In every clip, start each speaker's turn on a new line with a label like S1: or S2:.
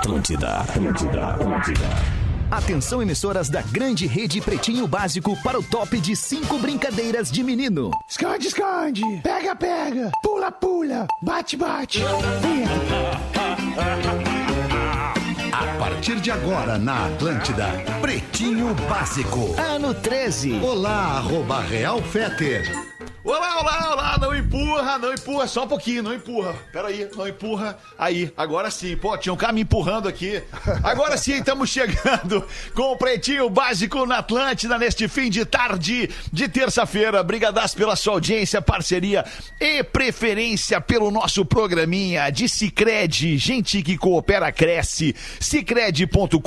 S1: Atlântida, Atlântida, Atlântida. Atenção, emissoras da grande rede Pretinho Básico para o top de cinco brincadeiras de menino.
S2: Esconde, esconde. Pega, pega. Pula, pula. Bate, bate.
S3: A partir de agora na Atlântida, Pretinho Básico.
S1: Ano 13.
S3: Olá, arroba Real Feter.
S4: Olá, olá, olá, não empurra, não empurra, só um pouquinho, não empurra. Pera aí, não empurra. Aí, agora sim. Pô, tinha um cara me empurrando aqui. Agora sim, estamos chegando com o Pretinho Básico na Atlântida neste fim de tarde de terça-feira. Brigadas pela sua audiência, parceria e preferência pelo nosso programinha de Cicred. Gente que coopera, cresce. Cicred.com.br.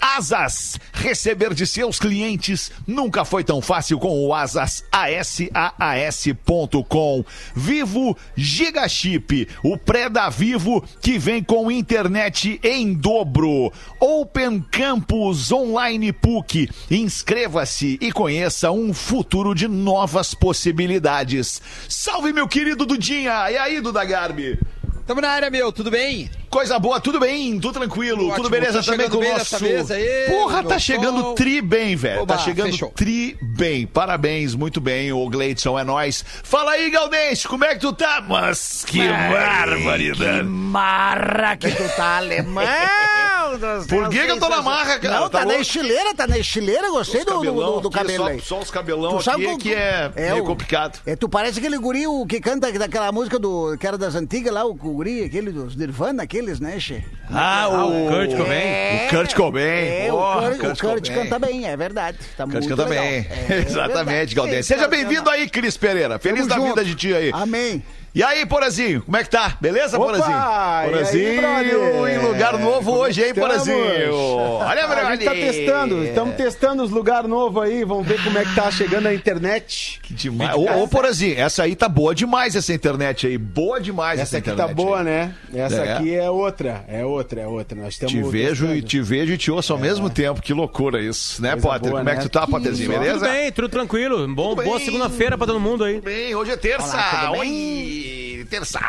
S4: Asas, receber de seus clientes nunca foi tão fácil com o Asas AS saas.com. Vivo Gigachip, o pré da Vivo que vem com internet em dobro. Open Campus Online PUC. Inscreva-se e conheça um futuro de novas possibilidades. Salve, meu querido Dudinha! E aí, Duda Garbi?
S5: Tamo na área, meu, tudo bem?
S4: Coisa boa, tudo bem, tudo tranquilo, tudo, tudo beleza
S5: tá
S4: também com o nosso.
S5: Vez aí,
S4: Porra, tá chegando
S5: som.
S4: tri bem, velho.
S5: Oba,
S4: Tá chegando
S5: fechou.
S4: tri bem. Parabéns, muito bem, o Gleidson, é nóis. Fala aí, Gaudense, como é que tu tá? Mas que barbaridade.
S6: Marra que tu tá alemão.
S4: Por que que eu tô na
S6: aí,
S4: marra, cara?
S6: Não,
S4: Tá
S6: tá, na estileira, tá na estileira. Gostei
S4: Os
S6: do, do,
S4: cabelão
S6: do, do cabelo
S4: só,
S6: aí.
S4: só os cabelão
S6: Tu
S4: aqui
S6: como-
S4: que é, meio
S6: o-
S4: complicado.
S6: É, tu parece aquele guri o que canta daquela música do, que era das antigas lá, o guri, aquele dos Nirvana, aqueles, né, che?
S4: Ah, o
S7: Kurt Cobain?
S6: É,
S4: O Kurt Cobain.
S6: É,
S4: Porra,
S6: o Kurt,
S4: Kurt
S6: o Kurt
S4: Cobain.
S6: canta bem, é verdade. Tá
S4: Kurt
S6: muito
S4: canta
S6: legal.
S4: bem.
S6: É,
S4: Exatamente,
S6: verdade.
S4: Gaudense. Seja bem-vindo aí, Cris Pereira. Feliz
S6: Tamo
S4: da
S6: junto.
S4: vida de ti aí.
S6: Amém.
S4: E aí, Porazinho, como é que tá? Beleza,
S2: Opa!
S4: Porazinho?
S2: E aí,
S4: Porazinho
S2: brother?
S4: em lugar novo
S2: Como
S4: hoje, hein? Porazinho? Olha,
S2: A gente tá testando, estamos testando os lugares novos aí, vamos ver como é que tá chegando a internet.
S4: Que demais. Ô, ô, Porazinho, essa aí tá boa demais, essa internet aí. Boa demais essa,
S2: Essa aqui
S4: internet.
S2: tá boa,
S4: aí.
S2: né? Essa
S4: É.
S2: aqui é outra, é outra, é outra. Nós estamos
S4: Te vejo, e, te vejo e te ouço ao mesmo tempo. Que loucura isso, né,
S2: Coisa
S4: Potter?
S2: boa,
S4: como é que
S2: né?
S4: tu tá,
S2: Que
S4: Potterzinho? Beleza?
S7: Tudo bem, tudo tranquilo. Bom,
S4: Tudo
S7: boa
S4: bem.
S7: segunda-feira pra todo mundo aí.
S4: Tudo bem, hoje é terça.
S6: Olá, tudo
S4: Oi, terça.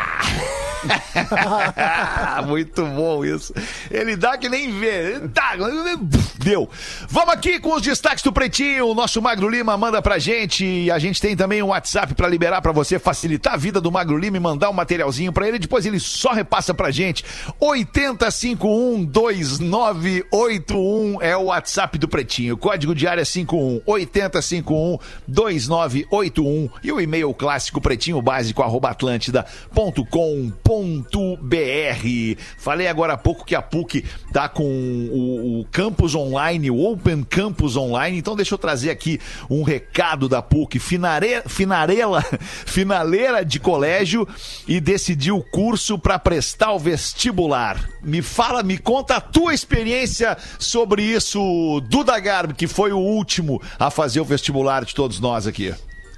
S4: Muito bom isso. Ele dá que nem vê. Tá, deu. Vamos aqui com os destaques do Pretinho. O nosso Magro Lima manda pra gente. A gente tem também um WhatsApp pra liberar pra você, facilitar a vida do Magro Lima e mandar um materialzinho pra ele. Depois ele só repassa pra gente. 80512981 é o WhatsApp do Pretinho. Código de área 51 80512981 e o e-mail clássico pretinho básico arroba atlântida.com.br. Falei agora há pouco que a PUC tá com o, o campus online, o Open Campus Online. Então deixa eu trazer aqui um recado da PUC. Finare, finarela, finaleira de colégio e decidiu o curso para prestar o vestibular. Me fala, me conta a tua experiência sobre isso, Duda Garbi, que foi o último a fazer o vestibular de todos nós aqui.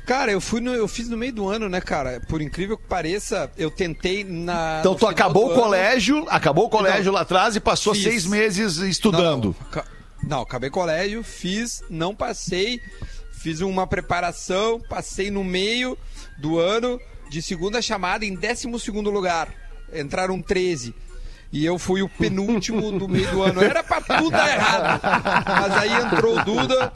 S5: Cara, eu fui no, eu fiz no meio do ano, né, cara? Por incrível que pareça, eu tentei na.
S4: Então tu acabou o
S5: ano-
S4: colégio, acabou o colégio
S5: Não,
S4: lá atrás e passou
S5: fiz.
S4: seis meses estudando.
S5: Não, não, acabei colégio, fiz, não passei, fiz uma preparação, passei no meio do ano de segunda chamada em 12 segundo lugar. Entraram 13. E eu fui o penúltimo do meio do ano. Era pra tudo dar errado. Mas aí entrou o Duda,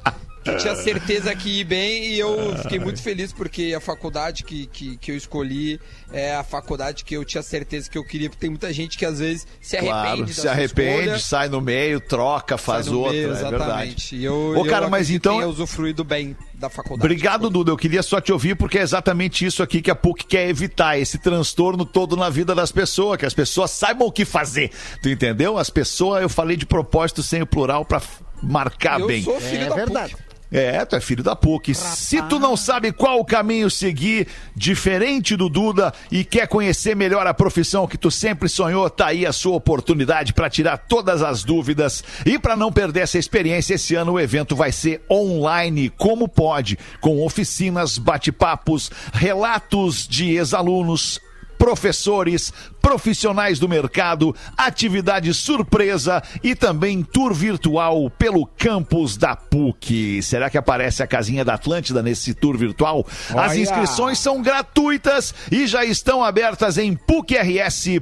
S5: tinha certeza que ia bem, e eu fiquei muito feliz porque a faculdade que, que, que eu escolhi é a faculdade que eu tinha certeza que eu queria, porque tem muita gente que às vezes se arrepende
S4: Claro, se arrepende,
S5: escolha.
S4: sai no meio, troca, faz
S5: Sai no
S4: outra,
S5: meio,
S4: é verdade.
S5: exatamente. E eu,
S4: Ô, cara,
S5: eu
S4: mas então-
S5: que tenha usufruído bem da faculdade.
S4: Obrigado, Duda. Eu queria só te ouvir, porque é exatamente isso aqui que a PUC quer evitar, esse transtorno todo na vida das pessoas, que as pessoas saibam o que fazer. Tu entendeu? As pessoas, eu falei de propósito sem o plural pra f- marcar
S5: eu
S4: bem.
S5: sou filho
S6: É
S5: da
S6: verdade.
S5: PUC.
S4: É, tu é filho da PUC. Se tu não sabe qual o caminho seguir, diferente do Duda, e quer conhecer melhor a profissão que tu sempre sonhou, tá aí a sua oportunidade para tirar todas as dúvidas. E para não perder essa experiência, esse ano o evento vai ser online, como pode, com oficinas, bate-papos, relatos de ex-alunos, professores, profissionais do mercado, atividade surpresa e também tour virtual pelo campus da PUC. Será que aparece a casinha da Atlântida nesse tour virtual? As
S2: Olha.
S4: inscrições são gratuitas e já estão abertas em pucrs.br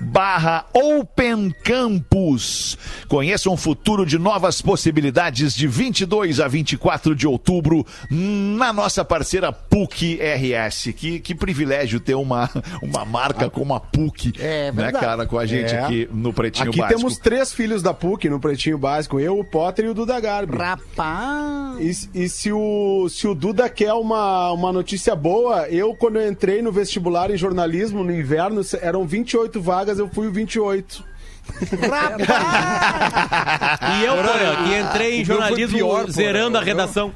S4: barra Open Campus. Conheça um futuro de novas possibilidades de 22 a 24 de outubro na nossa parceira PUC RS. Que, que privilégio ter uma, uma marca como a PUC,
S6: É
S4: né, cara, com a gente
S2: É.
S4: aqui no Pretinho
S2: Aqui
S4: Básico.
S2: temos três filhos da PUC no Pretinho Básico. Eu, o Potter e o Duda Garbi.
S6: Rapaz.
S2: E, e se, o, se o Duda quer uma, uma notícia boa, eu, quando eu entrei no vestibular em jornalismo no inverno, eram 28 vagas, eu fui o 28.
S7: E eu, Porã, que entrei em jornalismo
S5: pior,
S7: zerando a redação.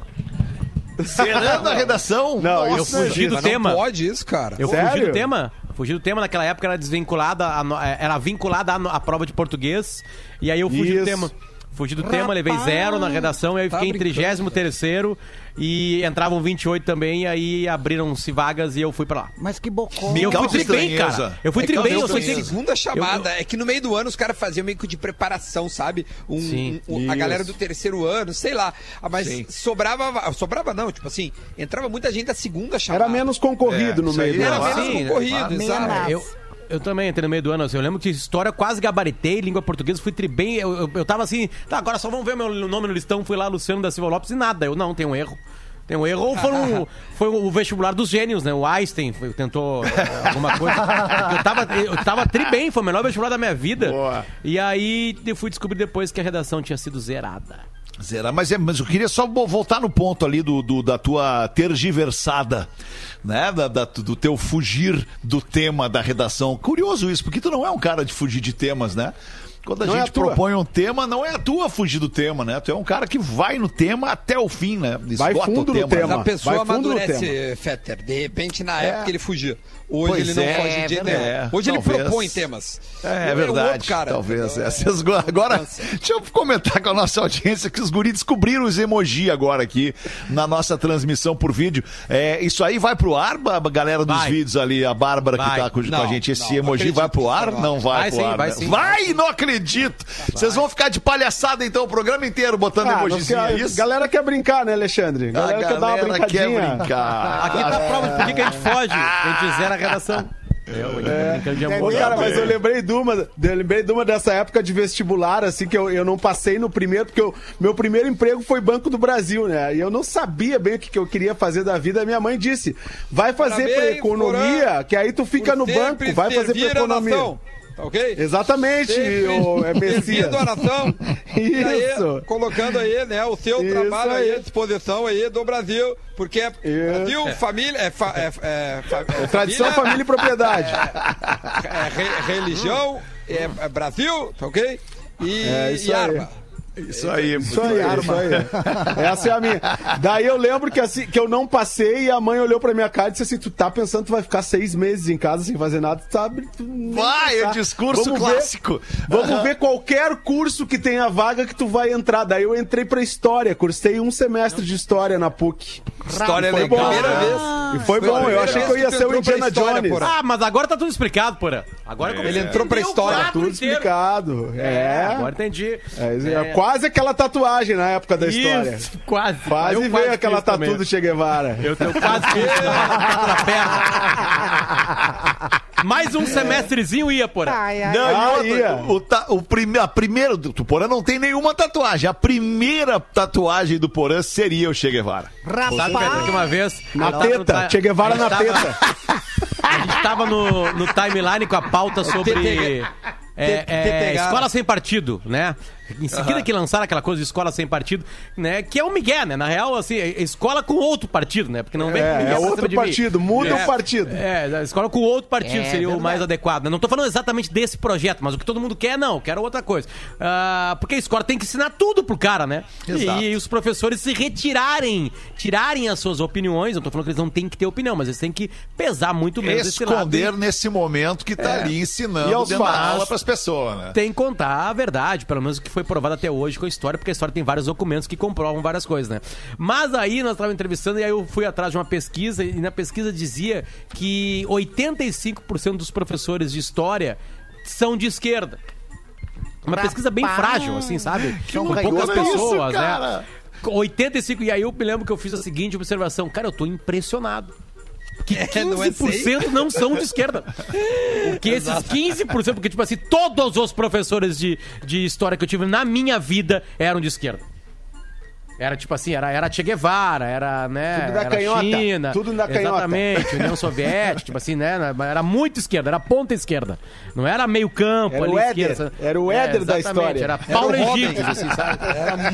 S4: Zerando a redação?
S2: Não,
S7: Eu
S2: isso
S7: fugi do
S5: Mas
S7: tema.
S5: Não pode isso, cara.
S7: Eu
S2: Sério?
S7: fugi do tema. Fugi do tema, naquela época era desvinculada, a eh, era vinculada à prova de português. E aí eu fugi do
S2: Isso.
S7: tema. Fugi do tema, levei zero na redação, e aí
S5: Tá
S7: fiquei em
S5: brincando,
S7: 33 e entravam 28 também, e aí abriram-se vagas e eu fui pra lá.
S6: Mas que bocó.
S7: Eu fui tri bem, cara. Eu fui
S5: É
S7: tri bem,
S5: eu
S7: eu tri-
S5: segunda chamada. É que no meio do ano os caras faziam meio que de preparação, sabe? Um,
S7: Sim.
S5: um- a galera do terceiro ano, sei lá. Ah, Mas
S4: Sim.
S5: sobrava. Sobrava não, tipo assim, entrava muita gente da segunda chamada.
S2: Era menos concorrido
S4: É,
S2: no meio do
S5: Era
S4: Claro.
S5: menos concorrido, exato.
S6: Menos.
S7: Eu, eu também entrei no meio do ano. assim, eu lembro que história quase gabaritei, língua portuguesa, fui tri bem. Eu, eu, eu tava assim, tá, agora só vamos ver meu nome no listão. Fui lá, Luciano da Silva Lopes, e nada. Eu não, tem um erro. Tem um erro. Ou foi, um, foi o vestibular dos gênios, né? O Einstein foi- tentou eh, alguma coisa. Eu tava, eu tava tri bem, foi o melhor vestibular da minha vida.
S4: Boa.
S7: E aí eu fui descobrir depois que a redação tinha sido zerada.
S4: Zerar, mas, é, mas eu queria só vo- voltar no ponto ali do, do- da tua tergiversada, né? Da, da- do teu fugir do tema da redação. Curioso isso, porque tu não é um cara de fugir de temas, né? Quando a
S2: Não é
S4: gente
S2: a tua.
S4: propõe um tema, não é a tua fugir do tema, né? Tu é um cara que vai no tema até o fim, né?
S2: Vai
S4: Esgota
S2: fundo
S4: o
S2: no
S5: Mas
S2: tema.
S5: a pessoa
S2: Vai fundo no
S5: amadurece, Fetter. De repente, na
S4: É.
S5: época, ele fugia. Hoje
S4: Pois
S5: ele não
S4: é,
S5: foge de jeito
S4: é,
S5: nenhum. Hoje ele
S4: talvez.
S5: propõe temas.
S4: É, é
S5: o
S4: verdade,
S5: outro cara.
S4: talvez. é. Agora, deixa eu comentar com a nossa audiência que os guris descobriram os emoji agora aqui na nossa transmissão por vídeo. É, isso aí vai pro ar, galera dos
S7: Vai.
S4: vídeos ali, a Bárbara que
S7: Vai.
S4: tá com, com a
S5: Não,
S4: gente. Esse
S5: não, não
S4: emoji vai pro
S5: que
S4: ar. Não vai,
S7: Vai
S4: pro
S7: sim,
S4: ar.
S7: vai
S4: né?
S7: sim.
S4: Vai, não acredito. Vocês vão ficar de palhaçada então o programa inteiro botando
S2: Ah,
S4: emojizinho,
S2: quer-
S4: é isso?
S2: galera quer brincar, né, Alexandre?
S4: a
S2: Galera, quer dar uma
S4: galera quer
S2: brincadinha.
S4: brincar.
S7: Aqui tá a prova de por que a gente foge. A gente zera a redação. Eu, brincando de amor.
S2: Ô, cara, mas eu lembrei de uma, eu lembrei de uma dessa época de vestibular, assim, que eu, eu não passei no primeiro, porque eu- meu primeiro emprego foi Banco do Brasil, né? E eu não sabia bem o que, que eu queria fazer da vida. Minha mãe disse: vai fazer pra
S5: Parabéns,
S2: economia,
S5: Porã,
S2: que aí tu fica no banco, vai fazer pra economia.
S5: Tá ok?
S2: Exatamente, ô, é Messias.
S5: a nação. E aí,
S2: Isso.
S5: colocando aí, né, o seu
S2: Isso
S5: trabalho aí à disposição aí do Brasil, porque é Brasil, família, é, fa- é, é, fa- é
S2: Tradição, família e propriedade.
S5: é re- religião, é, é Brasil, tá ok? E,
S2: É, isso
S5: e arma.
S4: Isso aí.
S2: Isso aí, isso aí. Essa é a minha. Daí eu lembro que, assim, que eu não passei e a mãe olhou pra minha cara e disse assim: Tu tá pensando que tu vai ficar seis meses em casa sem fazer nada? Tu sabe? Tu
S4: Vai, o discurso
S2: Vamos ver-
S4: clássico.
S2: vamos ver qualquer curso que tenha vaga que tu vai entrar. Daí eu entrei pra história, cursei um semestre de história na PUC.
S5: História
S2: Foi
S5: legal.
S2: bom.
S5: Primeira vez.
S2: E foi
S5: Foi a
S2: bom, eu
S5: primeira
S2: achei
S5: vez
S2: que eu ia ser o Indiana
S5: história,
S2: Jones.
S5: porra.
S7: Ah, mas agora tá tudo explicado, porra. Agora como
S2: Ele entrou pra história, tudo explicado. É.
S7: Agora entendi.
S2: É, é quase aquela tatuagem na época da história.
S7: Isso, quase.
S2: Quase
S7: Eu
S2: veio aquela
S7: fiz
S2: tatu
S7: também.
S2: do Che Guevara.
S7: Eu, eu quase fiz na perna. Mais um semestrezinho ia, porra.
S4: Não, e
S2: Ah,
S4: outra,
S2: ia.
S4: o, ta- o prime, a primeira. O Porã não tem nenhuma tatuagem. A primeira tatuagem do Porã seria o Che Guevara.
S7: Sabe, Pedro, que uma vez...
S2: Na
S7: tava
S2: teta, Che Guevara na
S7: tava-
S2: teta.
S7: A gente tava no, no timeline com a pauta sobre... É, é, escola sem partido, né? Em seguida que lançaram aquela coisa de escola sem partido, né? Que é o Miguel, né? Na real, assim, é escola com outro partido, né? Porque não vem com
S2: É,
S7: Miguel
S2: é outro partido, muda
S7: É.
S2: o partido.
S7: É, a escola com outro partido
S6: É,
S7: seria o mais adequado. né? Não tô falando exatamente desse projeto, mas o que todo mundo quer, não, quero outra coisa. Ah, porque a escola tem que ensinar tudo pro cara, né?
S4: Exato.
S7: E, os professores se retirarem, tirarem as suas opiniões. Não tô falando que eles não têm que ter opinião, mas eles têm que pesar muito menos esse lado.
S4: Esconder nesse momento que tá ali ensinando
S2: E aos
S4: dentro da aula pras pessoas, né?
S7: Tem que contar a verdade, pelo menos o que foi provado até hoje com a história, porque a história tem vários documentos que comprovam várias coisas, né? Mas aí nós estávamos entrevistando e aí eu fui atrás de uma pesquisa e na pesquisa dizia que 85% dos professores de história são de esquerda. Uma pesquisa bem frágil, assim, sabe?
S6: São
S7: Com poucas pessoas,
S4: isso,
S7: né?
S4: cara.
S7: 85, e aí eu me lembro que eu fiz a seguinte observação. Cara, eu tô impressionado. Que
S5: É, não é
S7: 15% não são de esquerda. O que esses 15%, porque, tipo assim, todos os professores de, de história que eu tive na minha vida eram de esquerda. Era tipo assim, era, era Che Guevara, era, né?
S2: Tudo da
S7: era
S2: canhota,
S7: China.
S2: tudo da canhota.
S7: Exatamente, União Soviética, tipo assim, né? Era muito esquerda, era ponta esquerda. Não era meio campo
S2: Era
S7: ali,
S2: o Éder,
S7: esquerda.
S2: era o Éder da
S7: exatamente,
S2: história.
S7: Era Paulo
S5: Era o Robin.
S7: Egípcio, assim, sabe?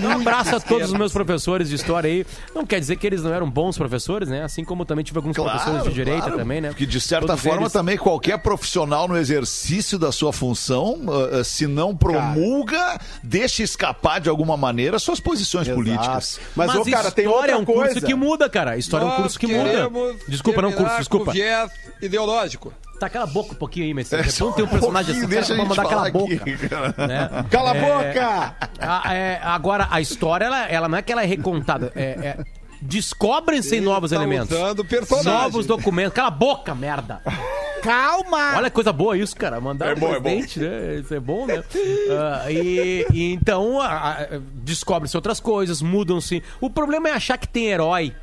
S7: Um abraço a todos os meus professores de história aí. Não quer dizer que eles não eram bons professores, né? Assim como também tive alguns professores de direita
S4: claro.
S7: também, né?
S4: Porque de certa
S7: Todos
S4: forma
S7: eles-
S4: também qualquer profissional no exercício da sua função, ah, ah, se não promulga, deixa escapar de alguma maneira suas posições políticas.
S2: Mas,
S7: Mas,
S2: ô, cara, tem
S7: história
S2: outra
S7: é um curso
S2: coisa.
S7: que muda, cara. História é um
S5: Nós
S7: curso que muda. Desculpa, não curso, desculpa.
S5: Viés ideológico.
S7: Tá, cala a boca um pouquinho aí, Messias. É,
S4: só
S7: bom ter um personagem assim, cara,
S4: deixa a
S7: pra
S4: gente
S7: mandar cala a
S4: falar
S7: boca.
S4: aqui, cara.
S7: né?
S2: Cala a
S7: É,
S2: boca!
S7: a- é, agora, a história, ela, ela não é que ela é recontada. É, é, Descobrem-se novos
S5: tá
S7: elementos. Novos documentos. Cala a boca, merda.
S6: Calma!
S7: Olha que coisa boa isso, cara. Mandar
S4: É bom, é bom.
S7: presidente, né? Isso é bom, né? Ah, e, e então descobre-se outras coisas, mudam-se. O problema é achar que tem herói.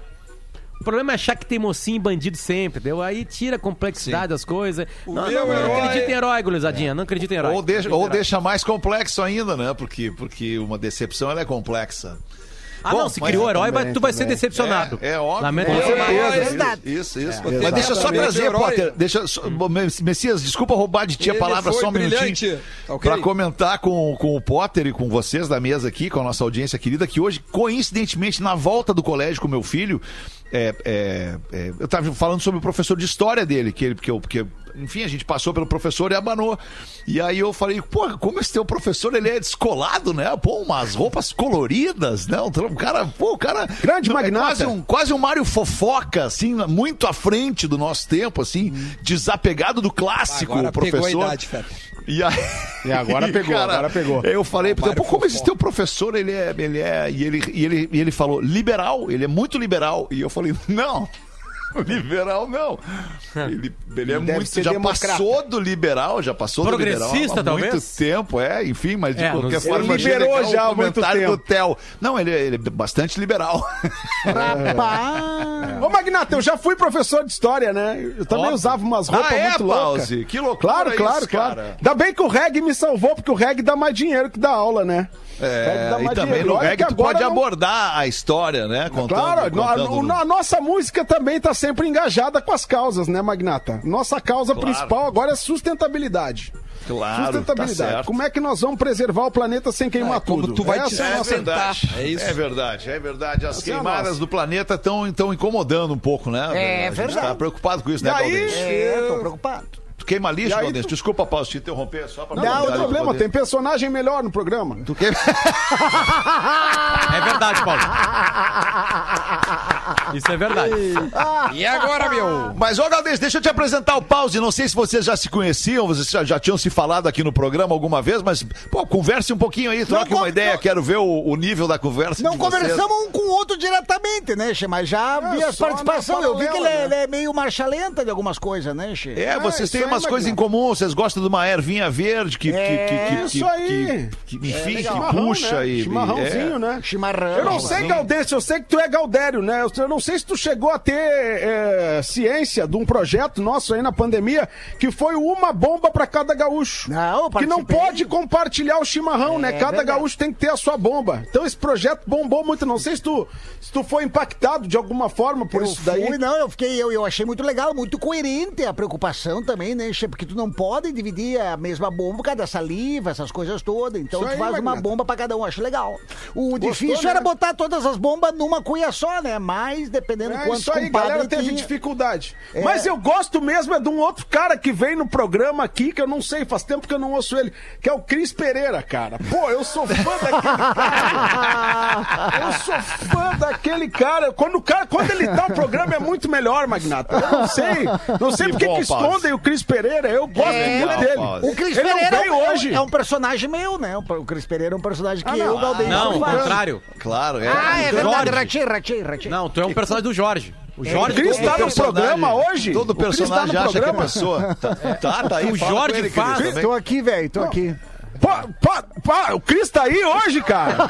S7: O problema é achar que tem mocinho e bandido sempre, entendeu? Aí tira a complexidade das coisas.
S5: O
S7: Não,
S5: meu
S7: não, não acredita em herói, gurizadinha. Não acredita em herói.
S4: Ou, deixa, ou
S7: herói.
S4: deixa mais complexo ainda, né? Porque, porque uma decepção ela é complexa.
S7: Ah,
S4: Bom,
S7: não, se criou herói,
S2: também,
S7: vai- tu vai ser
S2: também.
S7: decepcionado.
S4: É, é óbvio.
S7: Lamento
S4: É,
S7: informar.
S5: certeza.
S4: isso,
S6: Verdade.
S4: Isso, isso. Mas deixa eu só trazer. Potter. Deixa, só- bom, Messias, desculpa roubar de ti a
S5: Ele
S4: palavra só um minutinho.
S5: brilhante. Tá ok?
S4: Pra comentar com, com o Potter e com vocês da mesa aqui, com a nossa audiência querida, que hoje, coincidentemente, na volta do colégio com meu filho, é, é, é, eu tava falando sobre o professor de história dele, que ele, porque, eu- porque, enfim, a gente passou pelo professor e abanou. E aí eu falei, pô, como esse teu professor, ele é descolado, né? Pô, umas roupas coloridas, né? Um cara, pô, o cara...
S2: Grande
S4: é
S2: magnata.
S4: Quase um, quase um Mário Fofoca, assim, muito à frente do nosso tempo, assim, desapegado do clássico,
S5: Agora
S4: o professor.
S5: pegou a idade.
S4: E aí,
S2: E agora pegou, agora pegou.
S4: Eu falei,
S5: Mário
S4: pô, como esse teu professor, ele é, ele é, e ele, e ele, e ele falou, liberal, ele é muito liberal. E eu falei, não, liberal não. Ele, ele é
S2: Deve
S4: muito, já
S2: democrata.
S4: passou do liberal, já passou do liberal
S7: Progressista, talvez?
S4: muito tempo, é, enfim, mas de
S7: É,
S4: qualquer forma,
S2: Ele liberou
S4: legal
S2: já
S4: o comentário
S2: tempo.
S4: do Theo. Não, ele, é- ele é bastante liberal.
S6: Rapaz!
S2: Ô, Magnata, eu já fui professor de história, né? Eu também
S7: Óbvio.
S2: usava umas roupas
S4: Ah, é,
S2: muito loucas.
S4: Que loucura
S2: Claro, claro,
S4: isso,
S2: claro.
S4: cara.
S2: Ainda bem que o reggae me salvou, porque o reggae dá mais dinheiro que dá aula, né?
S4: É, e também no reggae
S2: que
S4: tu pode
S2: não-
S4: abordar a história, né? Contando,
S2: Claro,
S4: contando
S2: a, a nossa música também tá sempre engajada com as causas, né, Magnata? Nossa causa
S4: Claro.
S2: principal agora é sustentabilidade.
S4: Claro,
S2: sustentabilidade.
S4: tá certo.
S2: Como é que nós vamos preservar o planeta sem queimar
S5: É, como
S2: tudo?
S5: tu vai
S2: Essa
S5: te
S2: é a
S4: É
S2: nossa-
S4: verdade,
S5: É isso.
S4: é verdade, é verdade. As
S2: Essa é
S4: queimadas
S2: nossa.
S4: do planeta estão então incomodando um pouco, né?
S6: É
S4: a gente
S6: verdade.
S4: tá preocupado com isso,
S2: E
S4: né, Galdêncio?
S6: É, tô preocupado.
S4: Queima lixo, Galdêncio?
S2: tu-
S4: Desculpa, Paulo, te interromper só pra
S2: Não, não tem
S4: comentar
S2: problema, tem personagem melhor no programa.
S4: Tu queima...
S7: É verdade, Paulo. Isso é verdade.
S5: E agora, meu?
S4: Mas, ô Galdês, deixa eu te apresentar o Pause. Não sei se vocês já se conheciam, vocês já, já tinham se falado aqui no programa alguma vez, mas, pô, converse um pouquinho aí, troque
S6: Não,
S4: uma ideia,
S6: não-
S4: quero ver o, o nível da conversa
S6: Não
S4: de vocês.
S6: conversamos um com o outro diretamente, né, Che? Mas já vi as participações. Eu vi que ele é,
S2: paralela,
S6: ele é meio marcha lenta de algumas coisas, né, Che?
S4: É, vocês
S2: isso
S4: têm
S2: aí,
S4: umas coisas em comum, vocês gostam de uma ervinha verde que, que, que, que,
S2: isso aí.
S4: que- que- enfim, que
S2: Chimarrão,
S4: puxa
S2: né?
S4: e.
S2: Chimarrãozinho,
S4: é.
S2: né?
S6: Chimarrão.
S2: Eu não sei, Galdêncio, eu sei que tu é Galdério, né? Eu- não sei se tu chegou a ter é, ciência de um projeto nosso aí na pandemia que foi uma bomba pra cada gaúcho.
S6: Não,
S2: que não pode compartilhar o chimarrão, né? Cada
S6: verdade.
S2: gaúcho tem que ter a sua bomba. Então esse projeto bombou muito. Não sei se tu, se tu foi impactado de alguma forma por
S6: Eu
S2: isso daí.
S6: fui, não, eu fiquei, eu, eu achei muito legal, muito coerente a preocupação também, né, Che? Porque tu não pode dividir a mesma bomba por causa da saliva, essas coisas todas. Então
S2: Isso
S6: tu
S2: aí,
S6: faz uma bomba pra cada um, acho legal. O difícil
S2: né?
S6: era botar todas as bombas numa cuia só, né? Mas dependendo
S2: É
S6: quantos
S2: isso aí,
S6: compadre
S2: galera teve
S6: tinha.
S2: dificuldade.
S6: É.
S2: Mas eu gosto mesmo é de um outro cara que vem no programa aqui, que eu não sei, faz tempo que eu não ouço ele, que é o Cris Pereira, cara. Pô, eu sou fã daquele cara. Eu sou fã daquele cara. Quando o cara, quando ele tá no programa é muito melhor, Magnata. Eu não sei. Não sei
S4: Que
S2: porque
S4: bom,
S2: que escondem o Cris Pereira. Eu gosto
S6: É,
S2: muito dele.
S6: O Cris
S2: ele
S6: Pereira
S2: não veio
S6: é um
S2: hoje?
S6: É um personagem meu, né? O Cris Pereira é um personagem que
S2: Ah,
S6: eu, Galdêncio,
S7: Não, o contrário.
S4: Claro, é.
S6: Ah, é verdade, ratei, ratei, ratei.
S7: Não, tu é um personagem do Jorge. O
S2: O
S7: Jorge.
S2: Cris
S7: todo
S2: tá no programa hoje?
S4: Todo
S2: tá
S4: personagem acha que é pessoa. Tá, tá, tá aí.
S7: O Jorge
S4: ele,
S7: faz.
S6: Tô aqui, velho, tô aqui.
S2: Pô, pô, pô, o Cris tá aí hoje, cara?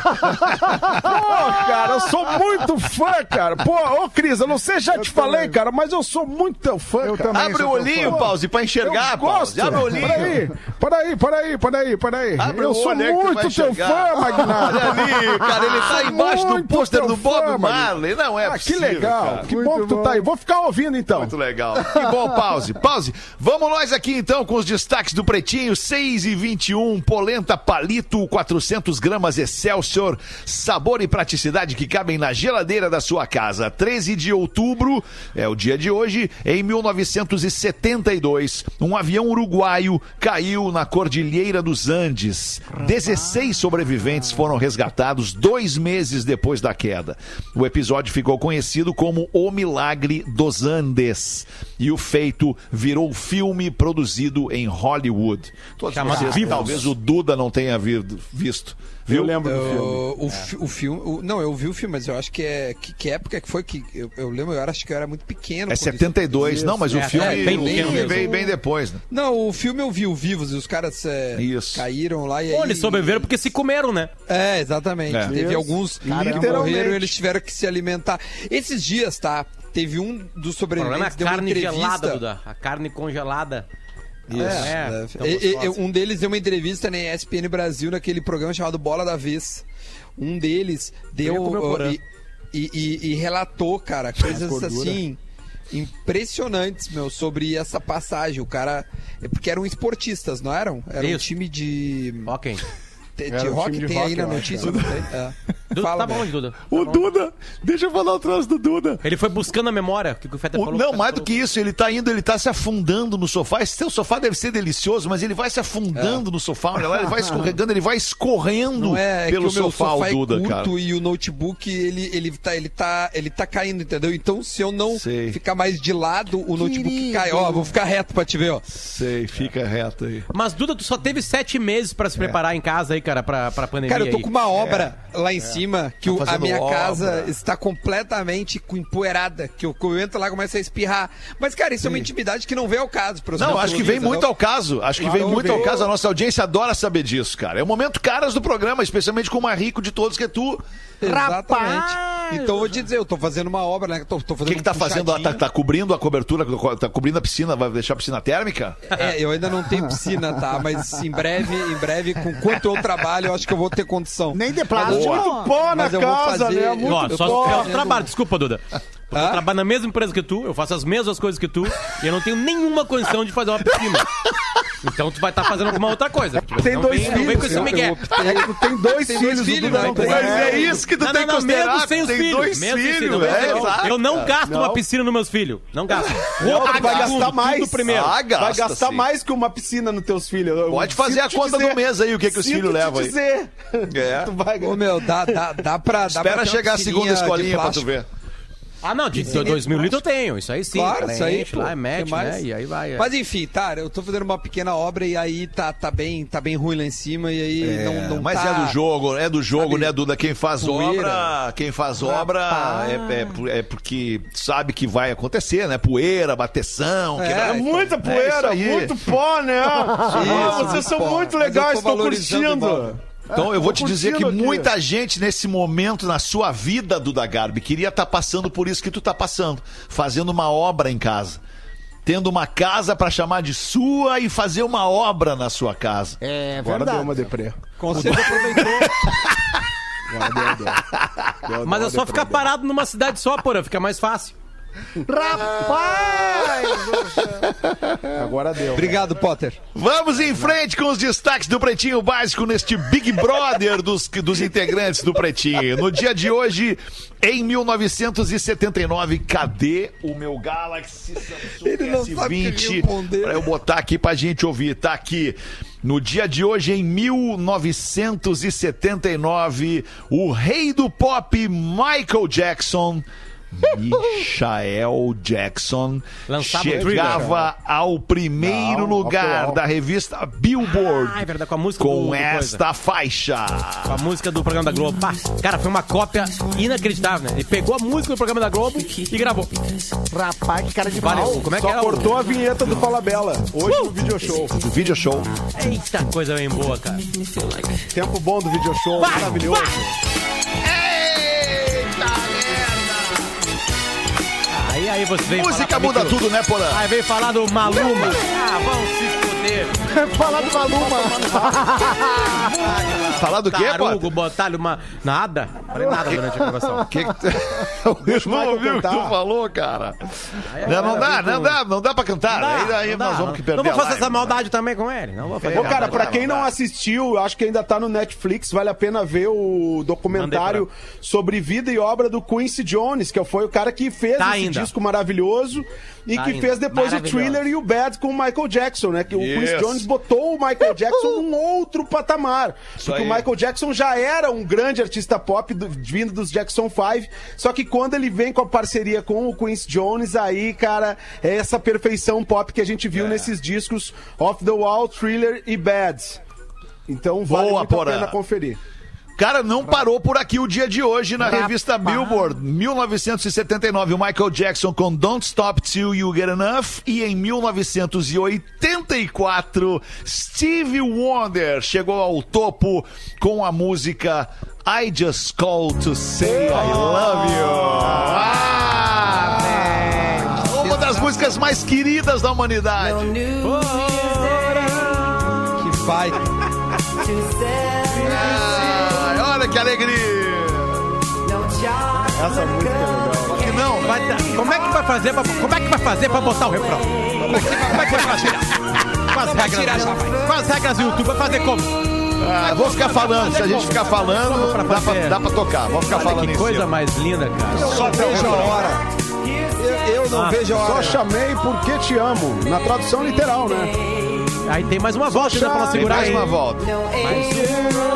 S2: Pô, cara, eu sou muito fã, cara. Pô, ô Cris, eu não sei, já te falei, cara, mas eu sou muito teu fã,
S6: Eu
S2: cara.
S6: também.
S4: Abre o olhinho,
S6: fã.
S4: Pause, pra enxergar,
S2: eu
S4: Pause.
S2: gosto.
S4: Abre o olhinho.
S2: Peraí, peraí, peraí, peraí, peraí.
S4: Abre
S2: eu
S4: o
S2: sou
S4: que vai
S2: muito teu
S4: enxergar.
S2: fã, Magnata.
S4: Olha ali, cara, ele tá embaixo do
S2: Muito
S4: pôster
S2: teu
S4: do Bob
S2: fã,
S4: Marley. Não é
S2: Ah, que
S4: possível,
S2: legal.
S4: cara.
S2: Que bom que tu tá aí. Vou ficar ouvindo então.
S4: Muito legal. Que bom, pause. Pause. Vamos nós aqui então com os destaques do Pretinho. 6 e 21, polenta palito, 400 gramas Excelsior. Sabor e praticidade que cabem na geladeira da sua casa. 13 de outubro, é o dia de hoje, em 1972, um avião uruguaio caiu na Cordilheira dos Andes. 16 sobreviventes foram resgatados dois meses depois da queda. O episódio ficou conhecido como O Milagre dos Andes. E o feito virou filme produzido em Hollywood. Todos
S7: Chamado
S4: vocês, talvez o Duda não tenha vi- visto. Viu?
S2: Eu lembro do filme.
S5: Eu- o, fi- o filme. o- não, eu vi o filme, mas eu acho que é. Que, que época que foi que. Eu, eu lembro, eu acho que eu era muito pequeno.
S4: É
S5: quando isso-
S4: 72. Não, mas o
S7: É,
S4: filme,
S7: é, bem
S4: o filme veio bem depois. Né?
S5: Não, o filme eu vi o Vivos e os caras é,
S4: Isso.
S5: caíram lá e
S7: Pô,
S5: aí.
S7: eles sobreviveram porque se comeram, né?
S5: É, exatamente.
S4: É.
S5: Teve
S2: Isso.
S5: alguns que morreram e eles tiveram que se alimentar. Esses dias, tá? Teve um dos
S7: O problema é a
S5: sobreviventes
S7: carne
S5: entrevista.
S7: gelada, Duda. A carne congelada.
S5: É,
S7: É,
S5: é. E-
S7: gostosa.
S5: um deles deu uma entrevista na ESPN Brasil naquele programa chamado Bola da Vez. Um deles deu uh, e, e- e- relatou, cara, coisas assim impressionantes, meu, sobre essa passagem. O cara, é porque eram esportistas, não eram? Era um
S7: Isso.
S5: time de
S7: Ok.
S5: De, rock, tem
S2: rock,
S5: aí na notícia,
S2: é.
S5: não tem? É.
S7: Duda,
S5: Fala,
S7: tá bom, Duda.
S4: O Duda, deixa eu falar o troço do Duda.
S7: Ele foi buscando a memória. O que o
S4: O-
S7: falou?
S4: não, mais do que isso, ele tá indo, ele tá se afundando no sofá. Esse teu sofá deve ser delicioso, mas ele vai se afundando no sofá. Olha lá, ele vai escorregando, ele vai escorrendo
S5: é, é
S4: pelo
S5: que o meu
S4: sofá,
S5: sofá
S4: o Duda,
S5: é curto
S4: cara.
S5: e o notebook ele, ele, tá, ele, tá, ele tá caindo, entendeu? Então se eu não
S4: Sei.
S5: ficar mais de lado, o notebook
S6: Querido.
S5: cai. Ó, vou ficar reto pra te ver, ó.
S4: Sei, fica reto aí.
S7: Mas, Duda, tu só teve sete meses pra se preparar em casa aí, cara, pra, pra pandemia.
S5: Cara, eu tô
S7: aí.
S5: com uma obra lá em cima que
S4: Tá
S5: o- a minha
S4: obra.
S5: casa está completamente com empoeirada. Que eu, que eu entro lá e começo a espirrar. Mas, cara, isso é uma intimidade que não vem ao caso. pros
S4: Não, acho que vem muito ao caso. Acho que
S5: Claro,
S4: vem muito ao caso. A nossa audiência adora saber disso, cara. É o momento caras do programa, especialmente com o mais rico de todos, que é tu.
S5: Exatamente.
S6: Rapaz!
S5: Então eu vou te dizer, eu tô fazendo uma obra, né? Tô, tô
S4: O
S5: fazendo
S4: que, que tá
S5: um
S4: fazendo? Tá, tá cobrindo a cobertura, tá cobrindo a piscina, vai deixar a piscina térmica?
S5: É, eu ainda não tenho piscina, tá? Mas em breve, em breve, com quanto eu trabalho, eu acho que eu vou ter condição.
S6: Nem de plástico.
S2: Muito pó na
S5: Mas eu vou
S2: casa,
S5: fazer-
S2: né? Muito
S7: Ó, só
S5: fazendo-
S7: trabalho, desculpa, Duda. Porque eu trabalho na mesma empresa que tu, eu faço as mesmas coisas que tu, e eu não tenho nenhuma condição de fazer uma piscina. Então tu vai estar fazendo alguma outra coisa. Tipo,
S2: Tem
S7: não
S2: dois
S7: vem, não vem
S2: filhos,
S7: com esse
S2: É tu tem dois
S5: Tem
S2: filhos,
S5: dois filhos,
S2: não.
S5: Mas
S4: Mas é isso que tu
S7: Não,
S4: tem
S7: não,
S4: que
S7: não,
S4: considerar.
S7: mesmo sem os
S4: tem
S7: filhos.
S4: dois
S7: mesmo sem os
S4: filhos,
S7: filhos,
S4: é.
S7: Eu não gasto
S2: Não.
S7: uma piscina nos meus filhos. Não gasto.
S2: Não,
S7: Roupa,
S2: tu vai gastar mais.
S7: tudo primeiro.
S4: Ah,
S2: Vai
S4: gasta,
S2: gastar
S4: sim.
S2: mais que uma piscina nos teus filhos. Eu
S4: Pode fazer a conta
S2: dizer.
S4: do mês aí, o que, que os filhos levam aí.
S2: dizer.
S4: É.
S2: Tu vai
S5: Ô, meu, dá, dá, dá pra. Dá
S4: Espera chegar a segunda escolinha pra tu ver.
S7: Ah, não, de 2 mil litros eu tenho. Isso aí sim.
S5: Claro, isso aí. pô,
S7: lá,
S5: tem mais.
S7: né? E aí vai. é.
S5: Mas enfim, tá, eu tô fazendo uma pequena obra e aí tá, tá, bem, tá bem ruim lá em cima e aí
S4: É,
S5: não, não
S4: mas
S5: tá...
S4: é do jogo, é do jogo,
S5: sabe,
S4: né, Duda? Quem faz
S5: poeira.
S4: obra, quem faz obra é, é por- é porque sabe que vai acontecer, né? Poeira, bateção.
S5: É,
S4: que-
S2: É muita poeira,
S4: É isso
S2: muito pó, né? Ah, vocês são
S5: pó.
S2: muito
S5: tô
S2: legais, tô
S5: valorizando
S2: curtindo.
S4: Então eu vou te dizer que muita gente nesse momento na sua vida, Duda Garbi, queria estar passando por isso que tu tá passando, fazendo uma obra em casa. Tendo uma casa pra chamar de sua e fazer uma obra na sua casa.
S6: É
S2: Agora
S6: verdade.
S2: deu uma deprê.
S5: Conselho aproveitou.
S2: Agora deu, deu. Deu,
S7: Mas é só ficar parado numa cidade só, porra. Fica mais fácil.
S6: Rapaz!
S2: Agora deu.
S5: Obrigado, Potter.
S4: Vamos em frente com os destaques do Pretinho Básico neste Big Brother dos, dos integrantes do Pretinho. No dia de hoje, em 1979, cadê o meu Galaxy Samsung
S5: Ele não sabe o que
S4: S20?
S5: responder.
S4: Pra eu botar aqui pra gente ouvir. Tá aqui. No dia de hoje, em 1979, o rei do pop Michael Jackson Michael Jackson
S7: Lançava o
S4: chegava ao primeiro
S2: Não,
S4: lugar da revista Billboard
S7: Ah, é verdade, com a música do-
S4: com
S7: do
S4: esta faixa.
S7: Com a música do programa da Globo. Pá, cara, foi uma cópia inacreditável, né? Ele pegou a música do programa da Globo e gravou.
S6: Rapaz, que cara de
S7: Vale,
S6: mal.
S7: como é que
S2: Só
S7: o-
S2: cortou a vinheta do Fala Bela, hoje no video show.
S4: Do video show.
S7: Eita, coisa bem boa, cara.
S2: Tempo bom do video show,
S7: Vai,
S2: maravilhoso.
S7: Aí, aí você vem
S4: Música muda tudo, né, Porã?
S7: Aí vem falar do Maluma. Ah, vamos se.
S6: Falar do Maluma.
S4: Falar do quê, pô?
S7: Tarugo, botar uma... Nada. Falei nada durante a gravação.
S4: Que que tu... Eu não ouvi o que tu falou, cara. Não, não dá, não dá, não dá pra cantar. aí aí
S7: Não dá,
S4: nós vamos
S7: não.
S4: que perder
S7: Não vou fazer
S4: live.
S7: essa maldade também com ele. Não vou fazer.
S2: Ô, cara, pra
S4: dá,
S2: quem
S4: não dá.
S2: assistiu, eu acho que ainda tá no Netflix, vale a pena ver o documentário sobre vida e obra do Quincy Jones, que foi o cara que fez
S7: Tá
S2: esse
S7: ainda.
S2: disco maravilhoso e
S7: Tá
S2: que
S7: ainda.
S2: fez depois o. Thriller e o Bad com o Michael Jackson, né? Que o. Quincy Jones botou o Michael Jackson num outro patamar. porque
S4: aí.
S2: o Michael Jackson já era um grande artista pop do- vindo dos Jackson 5, só que quando ele vem com a parceria com o Quincy Jones, aí, cara, é essa perfeição pop que a gente
S4: É.
S2: viu nesses discos Off the Wall, Thriller e Bad. Então vale
S4: Boa,
S2: muito a pena conferir.
S4: Cara, não parou por aqui o dia de hoje na revista Billboard. 1979, o Michael Jackson com Don't Stop Till You Get Enough. E em 1984, Stevie Wonder chegou ao topo com a música I Just Called to Say I Love You. Ah, velho. Uma das músicas mais queridas da humanidade.
S5: Que vai.
S4: Que alegria.
S2: Essa música é legal.
S4: Que não,
S7: Vai como é que vai fazer pra, como é que vai fazer pra botar o refrão? Como é que, como é que vai fazer? Com as
S5: vai tirar,
S7: regras,
S5: vai.
S7: com as regras do YouTube, vai fazer como?
S4: Ah, vou ficar falando. Se a gente ficar falando,
S7: pra
S4: dá pra, dá pra tocar. Vou ficar
S7: Olha
S4: falando
S7: que
S4: em
S7: coisa
S4: cima.
S7: mais linda, cara.
S2: Só vejo a hora.
S5: Eu, eu não
S7: Ah,
S5: vejo a
S2: Só
S5: hora.
S2: chamei porque te amo. Na tradução literal, né?
S7: Aí tem mais uma volta ainda pra segurar
S4: mais uma volta.
S7: Mais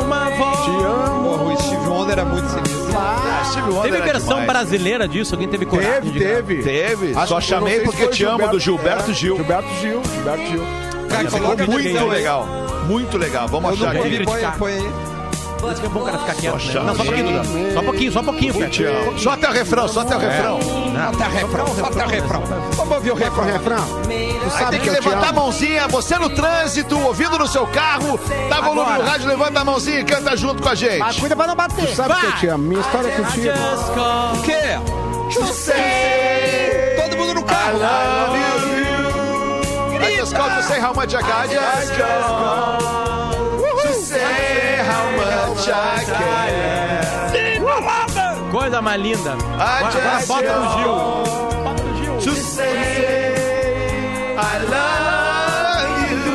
S7: uma volta.
S2: Te amo.
S5: Porra, o Steve Wonder era muito sinistro.
S4: Ah, Steve Wonder
S7: Teve
S4: é
S7: versão
S4: demais.
S7: brasileira disso? Alguém teve coragem
S2: Teve, teve.
S4: Teve.
S2: Acho
S4: Só
S2: que-
S4: chamei porque te amo do Gilberto
S2: é,
S4: Gil.
S2: Gilberto Gil, Gilberto Gil.
S5: Cara,
S4: Ficou muito legal. Muito legal. Vamos achar aqui.
S5: põe aí.
S7: Por isso que é bom o cara ficar quieto.
S4: Só
S7: Né? Não, só um pouquinho, Duda. Só um pouquinho, só um pouquinho, Fred.
S4: Só até o refrão, só até o refrão.
S5: Até o refrão, até o refrão. Vamos ouvir o refrão.
S2: refrão.
S4: Aí tem que levantar a mãozinha, você no trânsito, ouvindo no seu carro, dá volume no rádio, levanta a mãozinha e canta junto com a
S6: Mas
S4: gente.
S6: cuida pra não bater.
S2: Sabe que eu te amo. Minha história é contigo.
S5: O quê? Todo mundo no carro.
S4: I just called to say how much I got. Say
S7: Coisa mais linda. Agora, bota no Gil. Bota no Gil.
S4: To say I love you.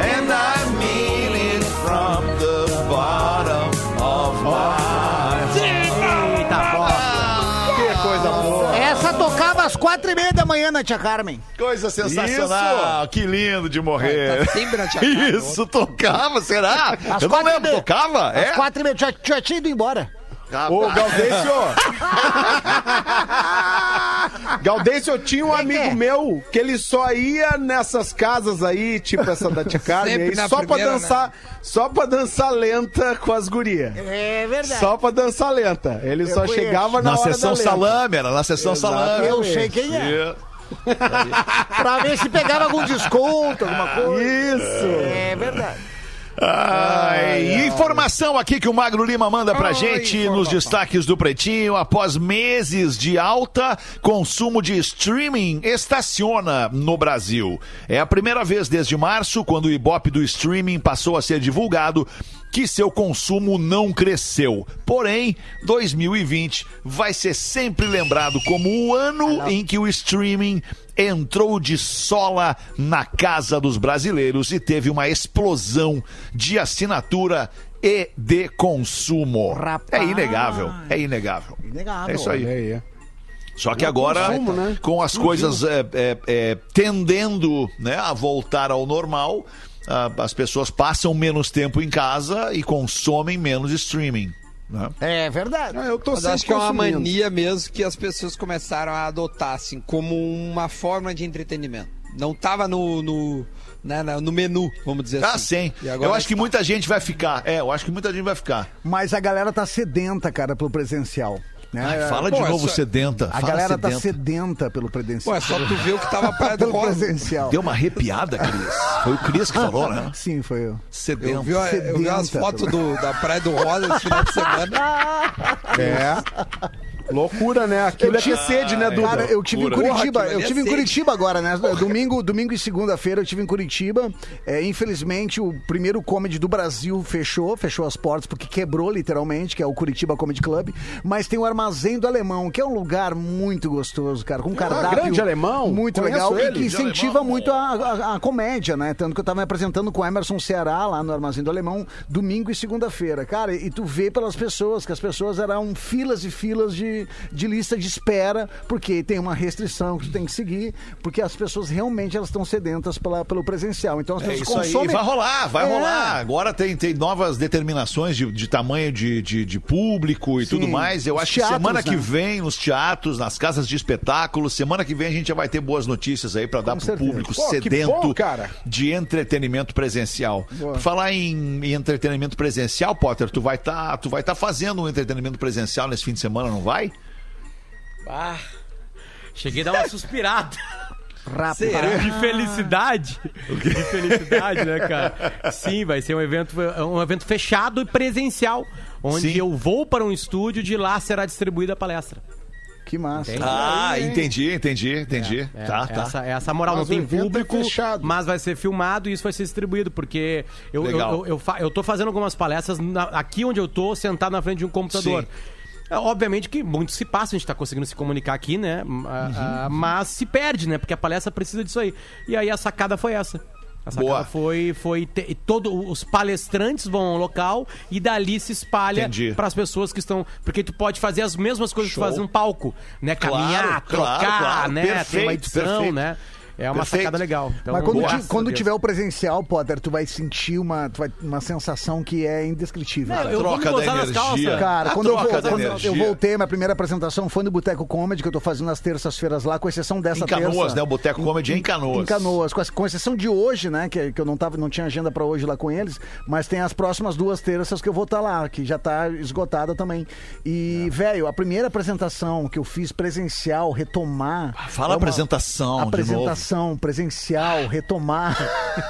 S4: And I mean it from the bottom of my
S7: Eita, bosta.
S2: Que coisa boa.
S6: Essa tocava às quatro e meia manhã na Tia Carmen.
S4: Coisa sensacional. Que lindo de morrer.
S5: Tá sempre na tia Carmen.
S4: Isso, tocava, será?
S6: Às
S4: Eu não
S6: quatro e
S4: lembro, tocava?
S6: Às
S4: É?
S6: quatro e meia. Já, já tinha ido embora.
S2: Ô, Gaudêncio. Gaudêncio, eu tinha um amigo
S6: é?
S2: meu que ele só ia nessas casas aí, tipo essa da Tia Carmen, aí, só pra
S5: primeira,
S2: dançar, só pra dançar lenta com as gurias.
S6: É verdade.
S2: Só pra dançar lenta. Ele só
S6: conheço.
S2: chegava na,
S4: Na
S2: hora
S4: sessão
S2: da lenta.
S4: salame, era na sessão salame.
S6: Eu sei quem é.
S4: Yeah.
S6: Pra ver se pegava algum desconto, alguma coisa.
S2: Isso.
S6: É verdade.
S4: Ai, informação aqui que o Magro Lima manda pra
S5: Ai,
S4: gente
S5: informação.
S4: nos destaques do Pretinho. Após meses de alta, consumo de streaming estaciona no Brasil. É a primeira vez desde março, quando o Ibope do streaming passou a ser divulgado, que seu consumo não cresceu. Porém, 2020 vai ser sempre lembrado como o ano em que o streaming entrou de sola na casa dos brasileiros e teve uma explosão de assinatura e de consumo.
S6: Rapaz.
S4: É inegável, é inegável.
S6: Inegável.
S4: É isso aí.
S2: Aí.
S4: Só que agora,
S2: consumo, né?
S4: com as coisas é, é, é, tendendo né, a voltar ao normal, as pessoas passam menos tempo em casa e consomem menos streaming. Né?
S6: É verdade.
S2: Ah, eu tô
S5: Mas acho que é uma mania mesmo que as pessoas começaram a adotar, assim, como uma forma de entretenimento. Não tava no, no, né, na- no menu, vamos dizer
S4: Ah,
S5: assim.
S4: sim.
S5: E agora
S4: Eu acho que
S5: está.
S4: muita gente vai ficar. É, eu acho que muita gente vai ficar.
S6: Mas a galera tá sedenta, cara, pelo presencial. Né?
S4: Ai, fala
S5: Pô,
S4: de
S5: é
S4: novo
S5: só-
S4: sedenta.
S6: A
S4: fala
S6: galera tá
S4: sedenta.
S6: sedenta pelo presencial.
S5: Pô, é só tu ver o que tava pra do
S6: pelo
S5: rosa.
S6: presencial.
S4: Deu uma arrepiada, Cris. Foi o Cris que falou, né?
S6: Sim, foi eu.
S4: Sedenta.
S5: Eu vi, eu vi as
S6: Sedenta.
S5: fotos do- da Praia do Rosa esse final de semana.
S2: É. Loucura, né? Aquilo é que é sede, né, Duda?
S6: Cara, eu tive em
S4: Loucura.
S6: Curitiba,
S5: Porra,
S6: eu tive
S5: é
S6: em. Curitiba agora, né? Domingo, domingo e segunda-feira eu tive em Curitiba. É, infelizmente, o primeiro comedy do Brasil fechou, fechou as portas porque quebrou literalmente, que é o Curitiba Comedy Club. Mas tem o Armazém do Alemão, que é um lugar muito gostoso, cara, com um cardápio
S2: grande alemão.
S6: muito
S2: Conheço
S6: legal e
S2: ele.
S6: que
S2: Grande
S6: incentiva
S4: alemão.
S6: muito a, a- a comédia, né? Tanto que eu tava me apresentando com o Emerson Ceará lá no Armazém do Alemão, domingo e segunda-feira. Cara, e tu vê pelas pessoas que as pessoas eram filas e filas de, de lista de espera, porque tem uma restrição que tu tem que seguir, porque as pessoas realmente elas estão sedentas pela, pelo presencial. Então as
S4: É
S6: pessoas
S4: isso aí,
S6: consomem.
S4: vai rolar, vai
S6: É.
S4: rolar. Agora tem, tem novas determinações de, de tamanho de, de, de público e
S6: Sim,
S4: tudo mais. Eu
S6: os
S4: acho que
S6: teatros,
S4: semana que
S6: né?
S4: vem, nos teatros, nas casas de espetáculos, semana que vem a gente já vai ter boas notícias aí pra dar pro
S6: certeza.
S4: público
S2: Pô, que
S4: sedento
S2: bom, cara.
S4: de entretenimento presencial. Por falar em, em entretenimento presencial, Potter, tu vai estar tu vai tá fazendo um entretenimento presencial nesse fim de semana, não vai?
S7: Ah, cheguei a dar uma suspirada.
S6: Rápido.
S7: De felicidade. De felicidade, né, cara? Sim, vai ser um evento, um evento fechado e presencial, onde
S4: Sim.
S7: eu vou para um estúdio de lá será distribuída a palestra.
S6: Que massa.
S7: Entende?
S4: Ah, entendi, entendi, entendi.
S7: É,
S4: tá, tá.
S7: Essa, essa a moral
S2: Mas
S7: não tem
S2: é
S7: público,
S2: fechado.
S7: mas vai ser filmado e isso vai ser distribuído, porque eu, eu,
S4: Legal.
S7: eu, eu, fa- eu tô fazendo algumas palestras na- aqui onde eu tô, sentado na frente de um computador.
S4: Sim.
S7: É, Obviamente que muito se passa, a gente tá conseguindo se comunicar aqui, né? Ah, mas se perde, né? Porque a palestra precisa disso aí. E aí a sacada foi essa. A sacada
S4: Boa.
S7: foi, foi te- todo, os palestrantes vão ao local e dali se espalha para as pessoas que estão. Porque tu pode fazer as mesmas coisas que tu
S4: Show.
S7: faz num palco, né?
S4: Claro,
S7: Caminhar,
S4: claro,
S7: trocar,
S4: claro.
S7: né? Tem uma
S4: Perfeito,
S7: edição,
S4: perfeito.
S7: né? É uma
S4: Perfeito.
S7: sacada legal. Então,
S6: Mas quando, ti- quando tiver o presencial, Potter, tu vai sentir uma, tu vai- uma sensação que é indescritível.
S7: Não, eu vou me
S4: troca da energia.
S7: calças.
S6: Cara,
S4: A
S6: quando, eu,
S4: troca
S6: vou-
S4: da
S6: quando
S4: energia.
S6: eu voltei, minha primeira apresentação foi no Boteco Comedy, que eu tô fazendo nas terças-feiras lá, com exceção dessa
S4: Em Canoas,
S6: terça.
S4: né? O Boteco Comedy é em Canoas.
S6: Em Canoas, com, com exceção de hoje, né? Que, que eu não, tava, não tinha agenda pra hoje lá com eles, mas tem as próximas duas terças que eu vou estar lá, que já tá esgotada também. E, velho, a primeira apresentação que eu fiz presencial, retomar.
S4: Fala
S6: é uma-
S4: apresentação, de
S6: Presencial, retomar.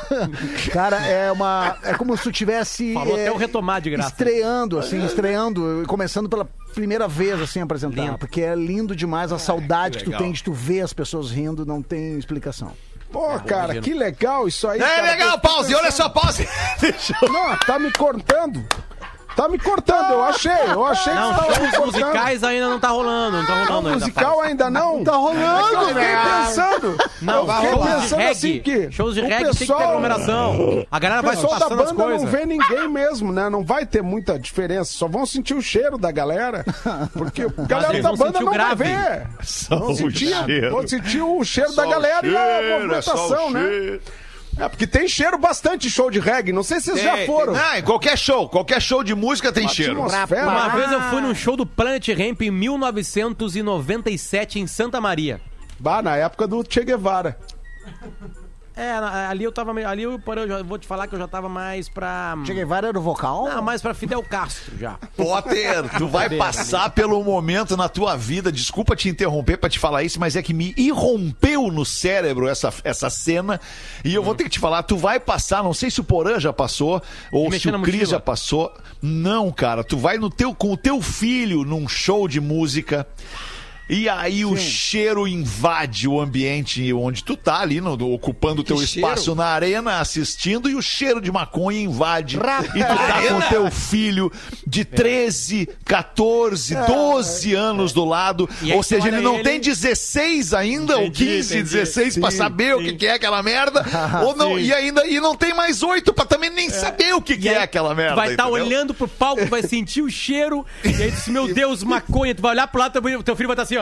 S6: Cara, é uma. É como se tu tivesse.
S7: Falou
S6: é,
S7: até o retomar de graça.
S6: Estreando, assim, estreando, começando pela primeira vez, assim, a apresentar.
S7: Lindo.
S6: Porque é lindo demais a saudade que, tu
S4: legal.
S6: tem de tu ver as pessoas rindo, não tem explicação.
S2: Pô, cara, que legal isso aí.
S4: É
S2: cara.
S4: legal, pause, olha só, pause. Deixa eu...
S2: Não, tá me cortando. Tá me cortando, eu achei. Eu achei que
S7: Não,
S2: você tava me
S7: shows
S2: cortando.
S7: musicais ainda não tá rolando, não tá rolando
S2: Não,
S7: ainda.
S2: musical
S7: Paulo.
S2: ainda não?
S6: Tá rolando,
S2: É que eu fiquei pensando.
S7: Não,
S2: eu fiquei
S7: shows de
S2: pensando
S7: reggae.
S2: assim que
S7: shows de
S2: o
S7: reggae tem que ter
S2: pessoal-
S7: aglomeração. A galera
S2: O
S7: vai
S2: pessoal da
S7: passando as
S2: banda não
S7: coisas.
S2: vê ninguém mesmo, né? Não vai ter muita diferença. Só vão sentir o cheiro da galera. Porque a galera da banda
S7: sentir o
S2: não vai
S7: grave.
S2: ver.
S4: Só
S2: Vão
S4: o
S2: sentir,
S4: cheiro.
S2: vão sentir o cheiro
S4: Só
S2: da
S4: o
S2: galera e a
S4: cheiro, é
S2: movimentação, né?
S4: cheiro.
S2: É, porque tem cheiro bastante show de reggae. Não sei se vocês já
S4: Tem,
S2: foram.
S4: tem- Não, em qualquer show, qualquer show de música tem cheiro.
S2: atmosfera.
S7: Uma
S6: Ah.
S7: vez eu fui num show do Planet Ramp em 1997 em Santa Maria.
S2: Bah, na época do Che Guevara.
S7: É, ali eu tava meio. Ali eu, eu já vou te falar que eu já tava mais pra.
S6: Che Guevara era o vocal?
S7: Ah, mais pra Fidel Castro já.
S4: Potter, tu vai passar pelo momento na tua vida, desculpa te interromper pra te falar isso, mas é que me irrompeu no cérebro essa, essa cena e eu vou ter que te falar, tu vai passar, não sei se o Porã já passou ou se o Cris já passou. Não, cara, tu vai no teu, com o teu filho num show de música e aí o cheiro invade o ambiente onde tu tá ali, no- ocupando o teu
S5: Que
S4: espaço
S5: cheiro?
S4: na arena, assistindo, e o cheiro de maconha invade. E tu tá com o teu filho de 13, 14, 12 anos do lado.
S7: E aí
S4: Ou seja, ele não
S7: ele-
S4: tem 16 ainda, ou
S7: Entendi,
S4: 15,
S7: entendi.
S4: 16 pra
S7: Sim,
S4: saber o
S7: sim.
S4: que, que é aquela merda. ou não, e ainda e não tem mais 8 pra também nem saber o que, que é aquela merda.
S7: Vai estar
S4: entendeu?
S7: olhando pro palco, vai sentir o cheiro, e aí tu diz, meu Deus, maconha, tu vai olhar pro lado, teu, teu filho vai estar assim, ó.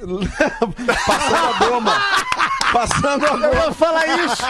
S2: Passando a goma. passando
S6: Eu
S2: agora.
S6: ia falar isso.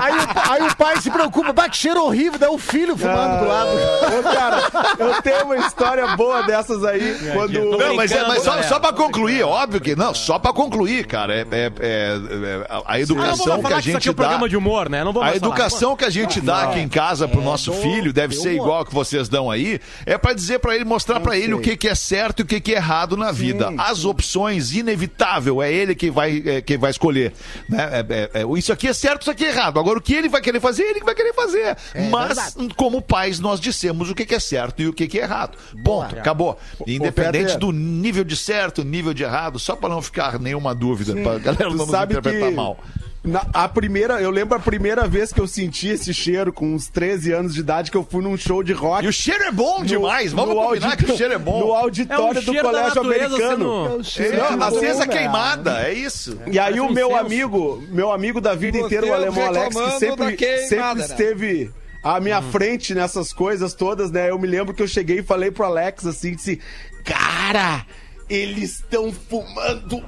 S6: Aí o, aí o pai se preocupa, bah, que cheiro horrível, daí o filho fumando do lado.
S2: Ô, cara, eu tenho uma história boa dessas aí. Quando.
S4: Não, mas, é, mas só,
S7: galera.
S4: só pra concluir, óbvio que. Não, só pra concluir, cara. É, é- é- é- a- a
S7: Ah, não
S4: educação
S7: vamos
S4: que
S7: falar
S4: a
S7: que isso aqui é
S4: gente
S7: um
S4: dá.
S7: programa de humor, né?
S4: A
S7: falar.
S4: educação que a gente dá aqui em casa pro nosso filho deve ser igual a que vocês dão aí. É pra dizer pra ele, mostrar pra ele o que, que é certo e o que, que é errado na vida. As opções, inevitável, é ele que vai, é, que vai escolher. Né? É- é- é, isso aqui é certo, isso aqui é errado. Agora, o que ele vai querer fazer, ele que vai querer fazer. Mas, como pais, nós dissemos o que, que é certo e o que, que é errado. Ponto, acabou. Independente
S2: Fetter.
S4: do nível de certo, nível de errado, só pra não ficar nenhuma dúvida, pra galera
S2: Tu
S4: não interpretar
S2: que
S4: mal.
S2: Na- a primeira, eu lembro a primeira vez que eu senti esse cheiro com uns 13 anos de idade que eu fui num show de rock.
S4: E o cheiro é bom
S2: no-
S4: demais. Vamos
S2: no
S4: combinar que o cheiro é bom.
S2: No
S7: É
S2: auditório
S7: um
S2: do colégio americano.
S7: sendo-
S2: É,
S4: É, acesa
S2: bom,
S4: queimada, é isso.
S2: E aí o meu
S7: incenso.
S2: amigo, meu amigo da vida inteira, o alemão Alex, que sempre,
S5: da queimada,
S2: sempre
S5: né?
S2: esteve à minha frente nessas coisas todas, né? Eu me lembro que eu cheguei e falei pro Alex assim, disse, cara, eles estão fumando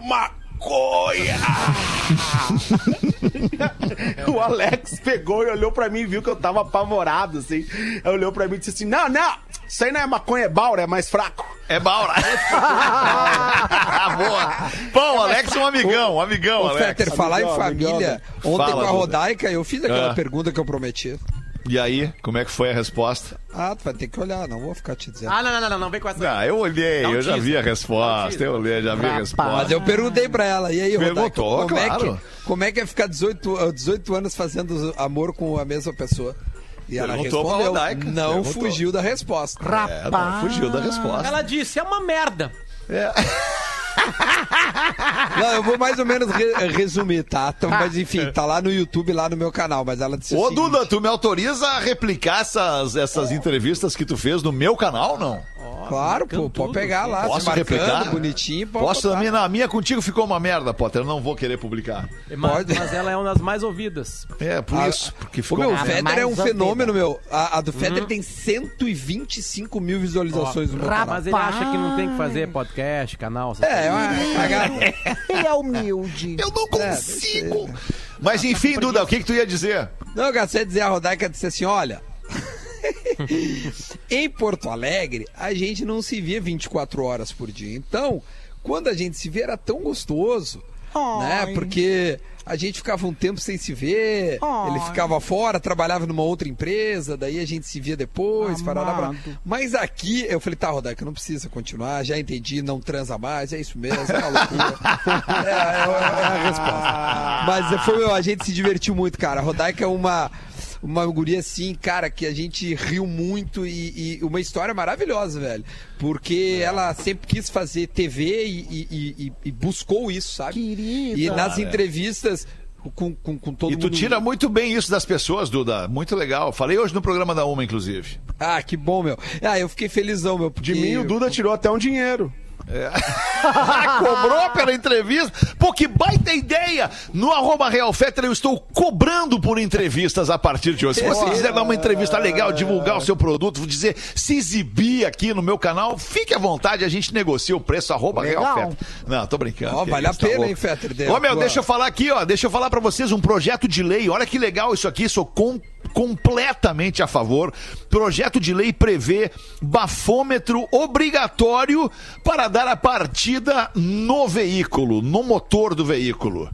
S2: maconha! o Alex pegou e olhou pra mim e viu que eu tava apavorado, assim. Aí olhou pra mim e disse assim, não, não, isso aí não é maconha, é baura, é mais fraco.
S4: É Baura. Boa. Bom, o Alex é um amigão, um amigão,
S5: Ô,
S4: Alex.
S5: Fetter, falar em
S2: amigão,
S5: família,
S2: amigão.
S5: ontem
S4: Fala,
S5: com a. Rodaica, eu fiz aquela
S4: Ah.
S5: pergunta que eu prometi.
S4: E aí, como é que foi a resposta?
S5: Ah, tu vai ter que olhar, não vou ficar te dizendo.
S7: Ah, não, não, não, não, não vem com essa.
S4: Ah, eu olhei,
S7: um
S4: eu já vi a resposta, eu olhei, já vi a resposta.
S5: Mas eu perguntei pra ela, e aí, Rodaica,
S4: Perguntou,
S5: como, é
S4: claro.
S5: que, como é que é ficar 18, ah, 18 anos fazendo amor com a mesma pessoa? E ela
S4: Perguntou pra
S5: respondeu,
S4: Rodaica,
S5: não
S4: perguntou.
S5: fugiu da resposta.
S4: É, não, fugiu da resposta.
S7: Ela disse, é uma merda.
S5: Não, eu vou mais ou menos re- resumir, tá? Então, mas enfim, tá lá no YouTube, lá no meu canal, mas ela disse
S4: Ô, Duda, tu me autoriza a replicar essas, essas entrevistas que tu fez no meu canal, não?
S5: Claro, pô, pode pegar lá,
S4: Posso replicar?
S5: bonitinho, pode
S4: Posso?
S5: botar.
S4: A minha, na minha contigo ficou uma merda, Potter. Eu não vou querer publicar.
S7: Mas,
S5: Pode.
S7: mas ela é uma das mais ouvidas.
S4: É, por
S5: Ah,
S4: isso. Porque
S5: O
S4: ficou
S5: meu, o. Fetter é um
S6: a
S5: fenômeno, meu. A, a do Fetter tem 125 mil visualizações no meu canal.
S7: Mas ele acha que não tem que fazer podcast, canal.
S5: É, é uma cagada.
S6: Ele é humilde.
S4: Eu não
S5: É,
S4: consigo. Mas enfim, Duda, o que, que tu ia dizer?
S5: Não, eu de dizer, a Rodaica disse assim, olha... em Porto Alegre, a gente não se via 24 horas por dia. Então, quando a gente se vê, era tão gostoso, né? Porque a gente ficava um tempo sem se ver, ele ficava fora, trabalhava numa outra empresa, daí a gente se via depois, parará, parará. Mas aqui, eu falei, tá, Rodaica, não precisa continuar, já entendi, não transa mais, é isso mesmo, é uma loucura. é, é- é a resposta. Mas foi, a gente se divertiu muito, cara. A Rodaica é uma uma guria assim, cara, que a gente riu muito e, e uma história maravilhosa, velho. Porque ela sempre quis fazer TV e, e- e- e buscou isso, sabe?
S6: Querida.
S5: E nas entrevistas com, com, com todo
S4: E tu
S5: mundo.
S4: tira muito bem isso das pessoas, Duda. Muito legal. Falei hoje no programa da Uma, inclusive.
S5: Ah, que bom, meu. Ah, eu fiquei felizão, meu. Porque
S2: De mim, o Duda tirou até um dinheiro.
S4: Cobrou pela entrevista? Pô, que baita ideia! No arroba Real Fetter eu estou cobrando por entrevistas a partir de hoje. Se você quiser dar uma entrevista legal, divulgar o seu produto, dizer, se exibir aqui no meu canal, fique à vontade, a gente negocia o preço, arroba Real
S6: Legal.
S4: Fetter. Não, tô brincando.
S5: Ó, vale a
S4: tá
S5: pena,
S4: louco.
S5: hein, Fetter?
S4: Ô, meu,
S5: tua-
S4: deixa eu falar aqui, ó, deixa eu falar pra vocês um projeto de lei, olha que legal isso aqui, sou com completamente a favor. Projeto de lei prevê bafômetro obrigatório para dar a partida no veículo, no motor do veículo.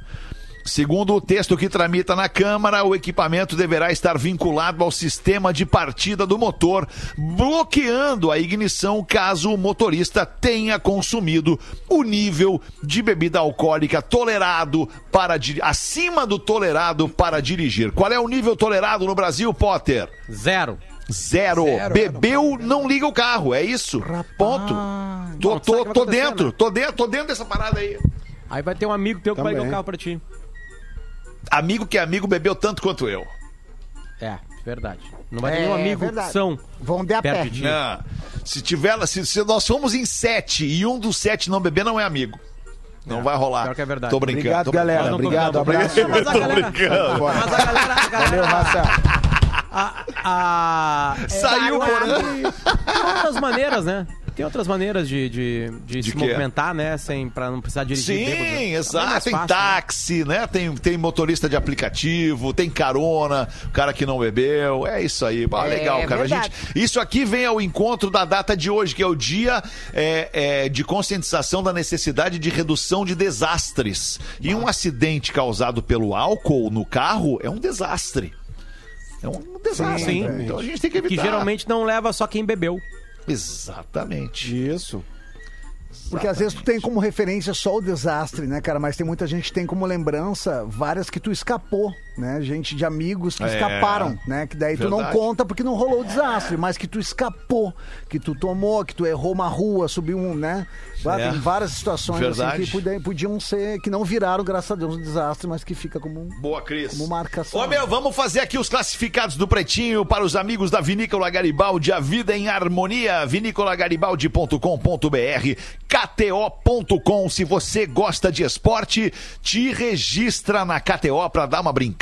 S4: Segundo o texto que tramita na Câmara, o equipamento deverá estar vinculado ao sistema de partida do motor, bloqueando a ignição caso o motorista tenha consumido o nível de bebida alcoólica tolerado para acima do tolerado para dirigir. Qual é o nível tolerado no Brasil, Potter?
S7: Zero.
S4: Zero.
S5: Zero,
S4: Bebeu, não liga o carro, é isso. Ponto. Tô, tô,
S7: vai
S4: tô
S7: acontecer,
S4: dentro,
S7: né?
S4: tô dentro, tô dentro dessa parada aí.
S7: Aí vai ter um amigo teu que vai
S2: Também.
S7: ligar o carro pra ti.
S4: Amigo que é amigo bebeu tanto quanto eu.
S7: É, verdade. Não vai ter
S6: É,
S7: nenhum amigo
S6: verdade.
S7: são
S6: Vão de a
S7: perto
S6: pé.
S7: de.
S4: Não. Se tiver, se, se nós somos em sete e um dos sete não beber, não é amigo. Não vai rolar.
S7: pior que é verdade.
S4: Tô brincando.
S2: Obrigado,
S4: tô
S2: galera. Obrigado, abraço.
S7: Mas a galera,
S4: brincando.
S7: mas a galera, a galera
S2: Valeu, Massa.
S7: a, a, é,
S4: Saiu, Porã.
S7: de outras maneiras, né? Tem outras maneiras de, de, de,
S4: De
S7: se
S4: quê?
S7: movimentar, né? Sem, pra não precisar dirigir
S4: Sim,
S7: bêbado. É
S4: exato.
S7: mais
S4: Tem
S7: fácil, né?
S4: táxi, né? Tem, tem motorista de aplicativo, tem carona, o cara que não bebeu. É isso aí. Ah, legal, cara. A gente, isso aqui vem ao encontro da data de hoje, que é o dia é, é, de conscientização da necessidade de redução de desastres. E um acidente causado pelo álcool no carro é um desastre. É um desastre.
S7: Sim.
S4: né? Então a gente tem que evitar.
S7: Que geralmente não leva só quem bebeu.
S4: Exatamente.
S2: Isso.
S6: Porque às vezes tu tem como referência só o desastre, né, cara? Mas tem muita gente que tem como lembrança várias que tu escapou, né? Gente de amigos que
S4: É.
S6: escaparam, né? Que daí tu não
S4: Verdade.
S6: conta porque não rolou o desastre, mas que tu escapou, que tu tomou, que tu errou uma rua, subiu um, né? Ah,
S4: É.
S6: Tem várias situações assim,
S4: Verdade.
S6: que pode- podiam ser, que não viraram, graças a Deus, um desastre, mas que fica como.
S4: Boa, Cris.
S6: Como marcação.
S4: Ô, meu, vamos fazer aqui os classificados do Pretinho para os amigos da Vinícola Garibaldi. A vida em harmonia. vinícolagaribaldi.com.br KTO.com. Se você gosta de esporte, te registra na KTO para dar uma brincada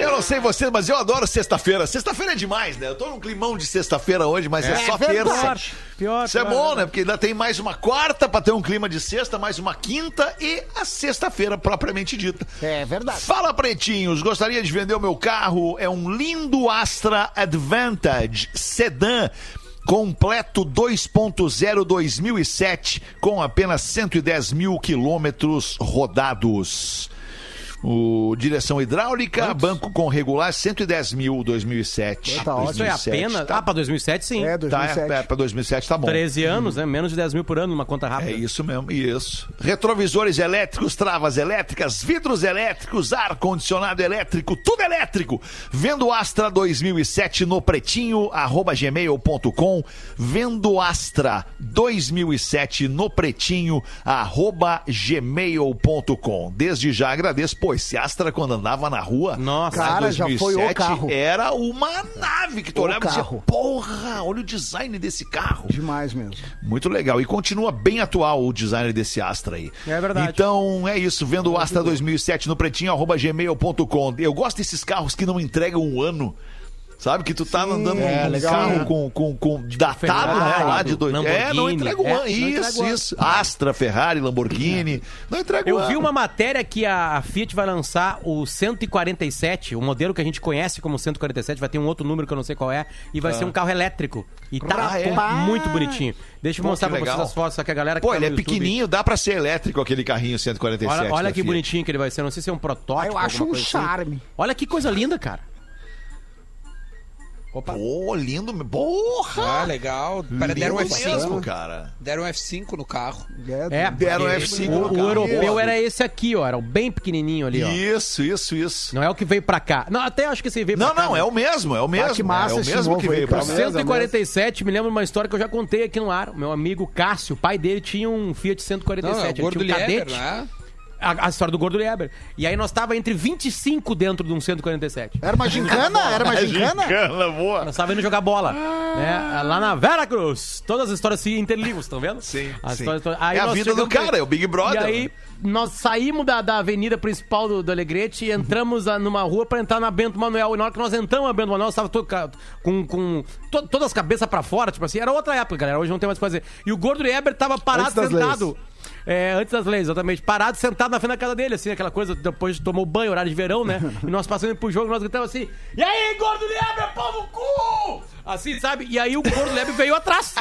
S4: Eu não sei vocês, mas eu adoro sexta-feira. Sexta-feira é demais, né? Eu tô num climão de sexta-feira hoje, mas é, só terça.
S7: Pior,
S4: Isso é
S7: pior,
S4: bom,
S7: pior.
S4: né? Porque ainda tem mais uma quarta pra ter um clima de sexta, mais uma quinta e a sexta-feira propriamente dita.
S6: É verdade.
S4: Fala, pretinhos. Gostaria de vender o meu carro. É um lindo Astra Advantage Sedan. Completo 2.0 2007, com apenas 110 mil quilômetros rodados. O direção hidráulica, banco com regular, 110 mil 2007.
S6: Tá ótimo.
S7: Isso é
S4: 2007,
S7: apenas.
S4: Tá,
S7: Ah, pra 2007, sim.
S6: É,
S4: tá,
S6: 2007.
S4: é, pra 2007 tá bom.
S7: 13 anos, né? Menos de 10 mil por ano numa conta rápida.
S4: É isso mesmo, isso. Retrovisores elétricos, travas elétricas, vidros elétricos, ar-condicionado elétrico, tudo elétrico. Vendo Astra 2007 no pretinho, arroba gmail.com. Vendo Astra 2007 no pretinho, arroba gmail.com. Desde já agradeço. Pô, esse Astra quando andava na rua,
S7: Nossa.
S6: Cara, já foi o carro.
S4: era uma nave que tu
S6: O
S4: olhava e dizia,
S6: carro.
S4: porra, olha o design desse carro.
S6: Demais mesmo.
S4: Muito legal. E continua bem atual o design desse Astra aí.
S7: É verdade.
S4: Então, é isso. Vendo o Astra 2007 no pretinho, arroba gmail.com. Eu gosto desses carros que não entregam um ano. Sabe? Que tu tá andando
S6: é,
S4: num
S6: legal,
S4: carro
S6: né?
S4: com, com, com datado,
S7: Ferrari,
S4: né? Lá de dois. É, não
S7: Lamborghini.
S4: entrega um
S7: É,
S4: Isso, isso. Astra, Ferrari, Lamborghini. Não entrega um
S7: Eu vi uma matéria que a Fiat vai lançar o 147, o modelo que a gente conhece como 147, vai ter um outro número que eu não sei qual é, e vai ser um carro elétrico. E tá
S4: Ah, é?
S7: muito bonitinho. Deixa eu
S4: Pô,
S7: mostrar pra vocês as fotos, só que a galera que
S4: Pô,
S7: tá
S4: ele é
S7: YouTube-
S4: pequenininho, dá pra ser elétrico aquele carrinho 147.
S7: Olha, olha que
S4: Fiat.
S7: bonitinho que ele vai ser. Não sei se é um protótipo.
S6: Ah, eu acho um
S7: assim.
S6: charme.
S7: Olha que coisa linda, cara. Opa.
S4: Pô, lindo. Porra!
S5: Ah, legal. Para- Deram um
S4: Lindo
S5: F5.
S4: mesmo, cara.
S5: Deram um F5 no carro.
S7: É,
S4: Deram
S7: porque
S4: F5
S7: o,
S4: no
S7: o
S4: carro.
S7: europeu era esse aqui, ó. Era o bem pequenininho ali, ó.
S4: Isso, isso, isso.
S7: Não é o que veio pra cá. Não, até acho que esse veio
S4: Não,
S7: pra cá.
S4: não, é o mesmo, é o mesmo.
S6: que massa
S4: é o mesmo que veio pra cá.
S6: Mesmo,
S7: 147, me lembra uma história que eu já contei aqui no ar. Meu amigo Cássio, o pai dele tinha um Fiat 147.
S5: Não, é o
S7: ele
S5: Gordo
S7: tinha um
S5: Lieber,
S7: cadete.
S5: né?
S7: A, a história do Gordo Lieber. E aí nós tava entre 25 dentro de um 147.
S6: Era uma gincana? Era uma gincana?
S4: Gincana, boa.
S7: Nós tava indo jogar bola, né? Lá na Vera Cruz. Todas as histórias se interligam, estão vendo?
S4: Sim,
S7: As
S4: sim.
S7: histórias-
S4: É a vida do cara, é o Big Brother,
S7: E aí
S4: né?
S7: Nós saímos da, da avenida principal do, do Alegrete e entramos a- numa rua pra entrar na Bento Manuel. E na hora que nós entramos na Bento Manuel, estava todo, com, com to- todas as cabeças pra fora, tipo assim. Era outra época, galera. Hoje não tem mais o que fazer. E o Gordo Eber tava parado, sentado. É, antes das leis, exatamente. Parado, sentado na frente da casa dele, assim, aquela coisa, depois tomou banho, horário de verão, né? e nós passando pro jogo, nós gritamos assim, e aí, gordo Lebre, no cu! Assim, sabe? E aí o gordo Lebre veio atrás.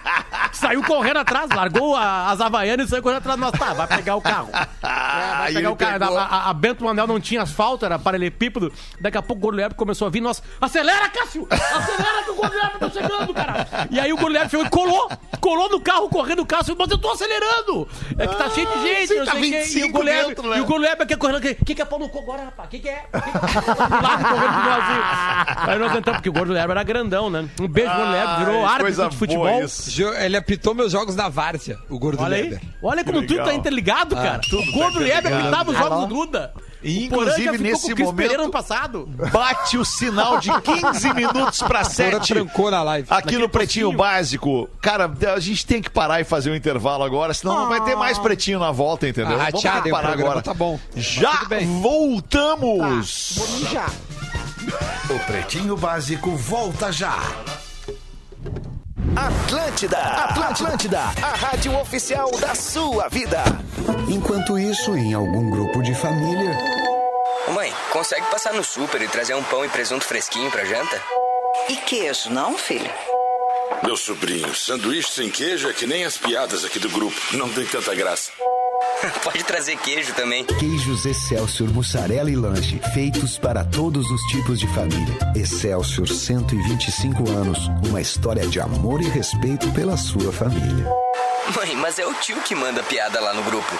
S7: saiu correndo atrás, largou a- as havaianas e saiu correndo atrás. Nós, tá, vai pegar o carro carro. É, vai
S4: Aí
S7: pegar
S4: ele
S7: o
S4: pegou.
S7: A, a- a Bento Manel não tinha asfalto, era paralelepípedo. Daqui a pouco o gordo começou a vir, nós, acelera, Cássio! Acelera que o gordo tá chegando, cara! E aí o gordo chegou e colou, colou no carro, correndo o carro, mas eu tô acelerando! É que tá cheio de gente,
S4: sim,
S7: não
S4: tá
S7: sei o quê. E
S4: 25
S7: o Goleb,
S4: dentro, né?
S7: e o Goleb aqui correndo, o que, que é pau no cu agora, rapaz? O que, que é? O que que é? Do lado correndo pro assim. Aí nós tentamos, porque o Gordo era grandão, né? Um beijo, Gordo Lebre, virou árbitro de futebol.
S5: Ele apitou meus jogos na Várzea, o Gordo
S7: Olha aí,
S5: Leber.
S7: olha como tudo tá interligado, cara.
S4: tudo
S7: o Gordo
S4: tá
S7: Lebre
S4: interligado.
S7: apitava os jogos do Duda.
S4: E, inclusive, nesse momento,
S7: ano passado.
S4: bate o sinal de 15 minutos para
S5: Porã
S4: 7.
S5: trancou na live.
S4: Aqui
S7: Naquele
S4: no Pretinho
S7: postinho.
S4: Básico. Cara, a gente tem que parar e fazer um intervalo agora, senão não vai ter mais Pretinho na volta, entendeu?
S5: Ah,
S4: Vamos
S5: tchau,
S4: parar
S5: o programa
S4: agora.
S5: tá bom. Mas
S4: Já
S5: tudo bem.
S4: voltamos!
S3: O Pretinho Básico volta já.
S1: Atlântida, Atlântida, a rádio oficial da sua vida.
S3: Enquanto isso, em algum grupo de família.
S8: Ô mãe, consegue passar no super e trazer um pão e presunto fresquinho pra janta?
S9: E queijo, não, filho?
S10: Meu sobrinho, sanduíche sem queijo é que nem as piadas aqui do grupo. Não tem tanta graça.
S8: Pode trazer queijo também.
S11: Queijos Excelsior Mussarela e Lanche, feitos para todos os tipos de família. Excelsior 125 anos, uma história de amor e respeito pela sua família.
S8: Mãe, mas é o tio que manda piada lá no grupo.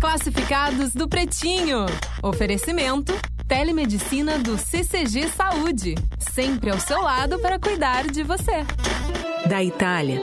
S12: Classificados do Pretinho. Oferecimento: Telemedicina do CCG Saúde. Sempre ao seu lado para cuidar de você.
S13: Da Itália,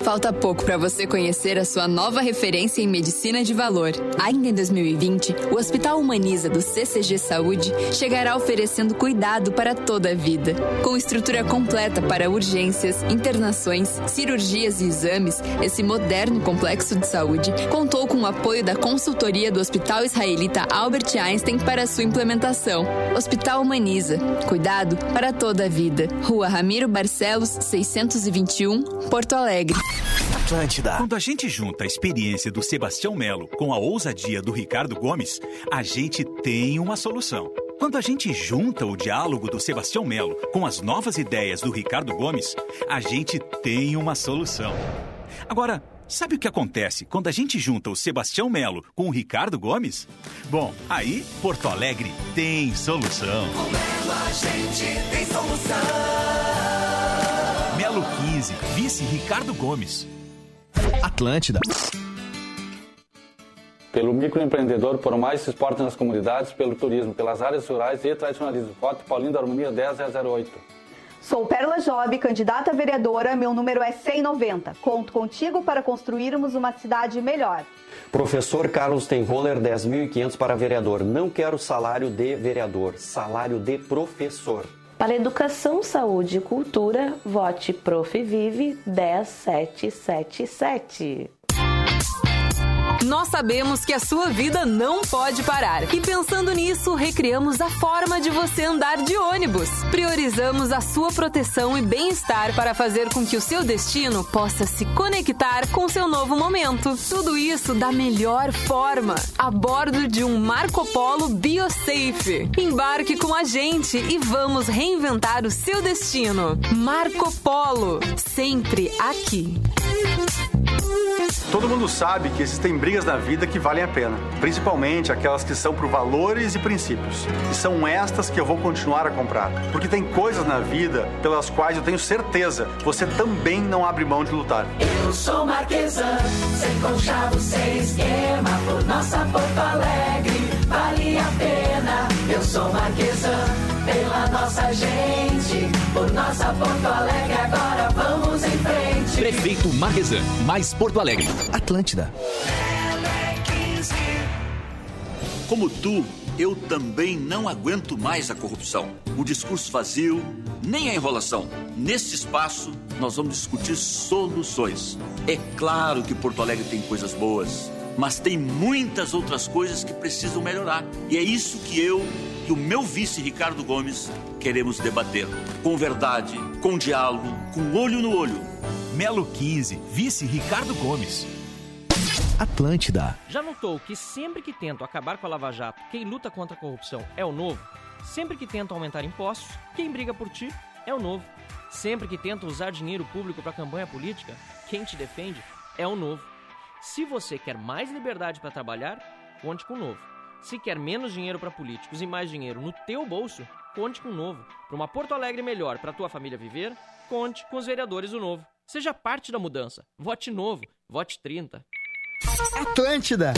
S14: Falta pouco para você conhecer a sua nova referência em medicina de valor. Ainda em 2020, o Hospital Humaniza do CCG Saúde chegará oferecendo cuidado para toda a vida. Com estrutura completa para urgências, internações, cirurgias e exames, esse moderno complexo de saúde contou com o apoio da consultoria do Hospital Israelita Albert Einstein para sua implementação. Hospital Humaniza. Cuidado para toda a vida. Rua Ramiro Barcelos, 621, Porto Alegre.
S1: Atlântida.
S15: Quando a gente junta a experiência do Sebastião Melo com a ousadia do Ricardo Gomes, a gente tem uma solução. Quando a gente junta o diálogo do Sebastião Melo com as novas ideias do Ricardo Gomes, a gente tem uma solução. Agora, sabe o que acontece quando a gente junta o Sebastião Melo com o Ricardo Gomes? Bom, aí Porto Alegre tem solução.
S9: a gente tem solução.
S15: Melo 15, vice Ricardo Gomes.
S1: Atlântida.
S16: Pelo microempreendedor, por mais esporte nas comunidades, pelo turismo, pelas áreas rurais e tradicionalismo. Voto Paulinho da Harmonia 10008.
S17: Sou Perla Job, candidata a vereadora. Meu número é 190. Conto contigo para construirmos uma cidade melhor.
S18: Professor Carlos Tenholler, 10.500 para vereador. Não quero salário de vereador, salário de professor.
S19: Para Educação, Saúde e Cultura, vote Prof. Vive 10777.
S12: Nós sabemos que a sua vida não pode parar. E pensando nisso, recriamos a forma de você andar de ônibus. Priorizamos a sua proteção e bem-estar para fazer com que o seu destino possa se conectar com seu novo momento. Tudo isso da melhor forma, a bordo de um Marco Polo BioSafe. Embarque com a gente e vamos reinventar o seu destino. Marco Polo, sempre aqui.
S20: Todo mundo sabe que existem brigas na vida que valem a pena, principalmente aquelas que são por valores e princípios. E são estas que eu vou continuar a comprar, porque tem coisas na vida pelas quais eu tenho certeza você também não abre mão de lutar.
S9: Eu sou Marquesan, sem conchavo, sem esquema. Por nossa Porto Alegre, vale a pena. Eu sou Marquesan, pela nossa gente. Por nossa Porto Alegre, agora vamos.
S1: Prefeito Marquesan, mais Porto Alegre. Atlântida.
S21: Como tu, eu também não aguento mais a corrupção. O discurso vazio, nem a enrolação. Neste espaço, nós vamos discutir soluções. É claro que Porto Alegre tem coisas boas, mas tem muitas outras coisas que precisam melhorar. E é isso que eu e o meu vice Ricardo Gomes queremos debater. Com verdade, com diálogo, com olho no olho.
S15: Melo 15, vice Ricardo Gomes.
S1: Atlântida.
S22: Já notou que sempre que tento acabar com a Lava Jato, quem luta contra a corrupção é o novo? Sempre que tento aumentar impostos, quem briga por ti é o novo. Sempre que tenta usar dinheiro público para campanha política, quem te defende é o novo. Se você quer mais liberdade para trabalhar, conte com o novo. Se quer menos dinheiro para políticos e mais dinheiro no teu bolso, conte com o Novo. Para uma Porto Alegre melhor para tua família viver, conte com os vereadores do Novo. Seja parte da mudança. Vote Novo. Vote 30.
S23: Atlântida.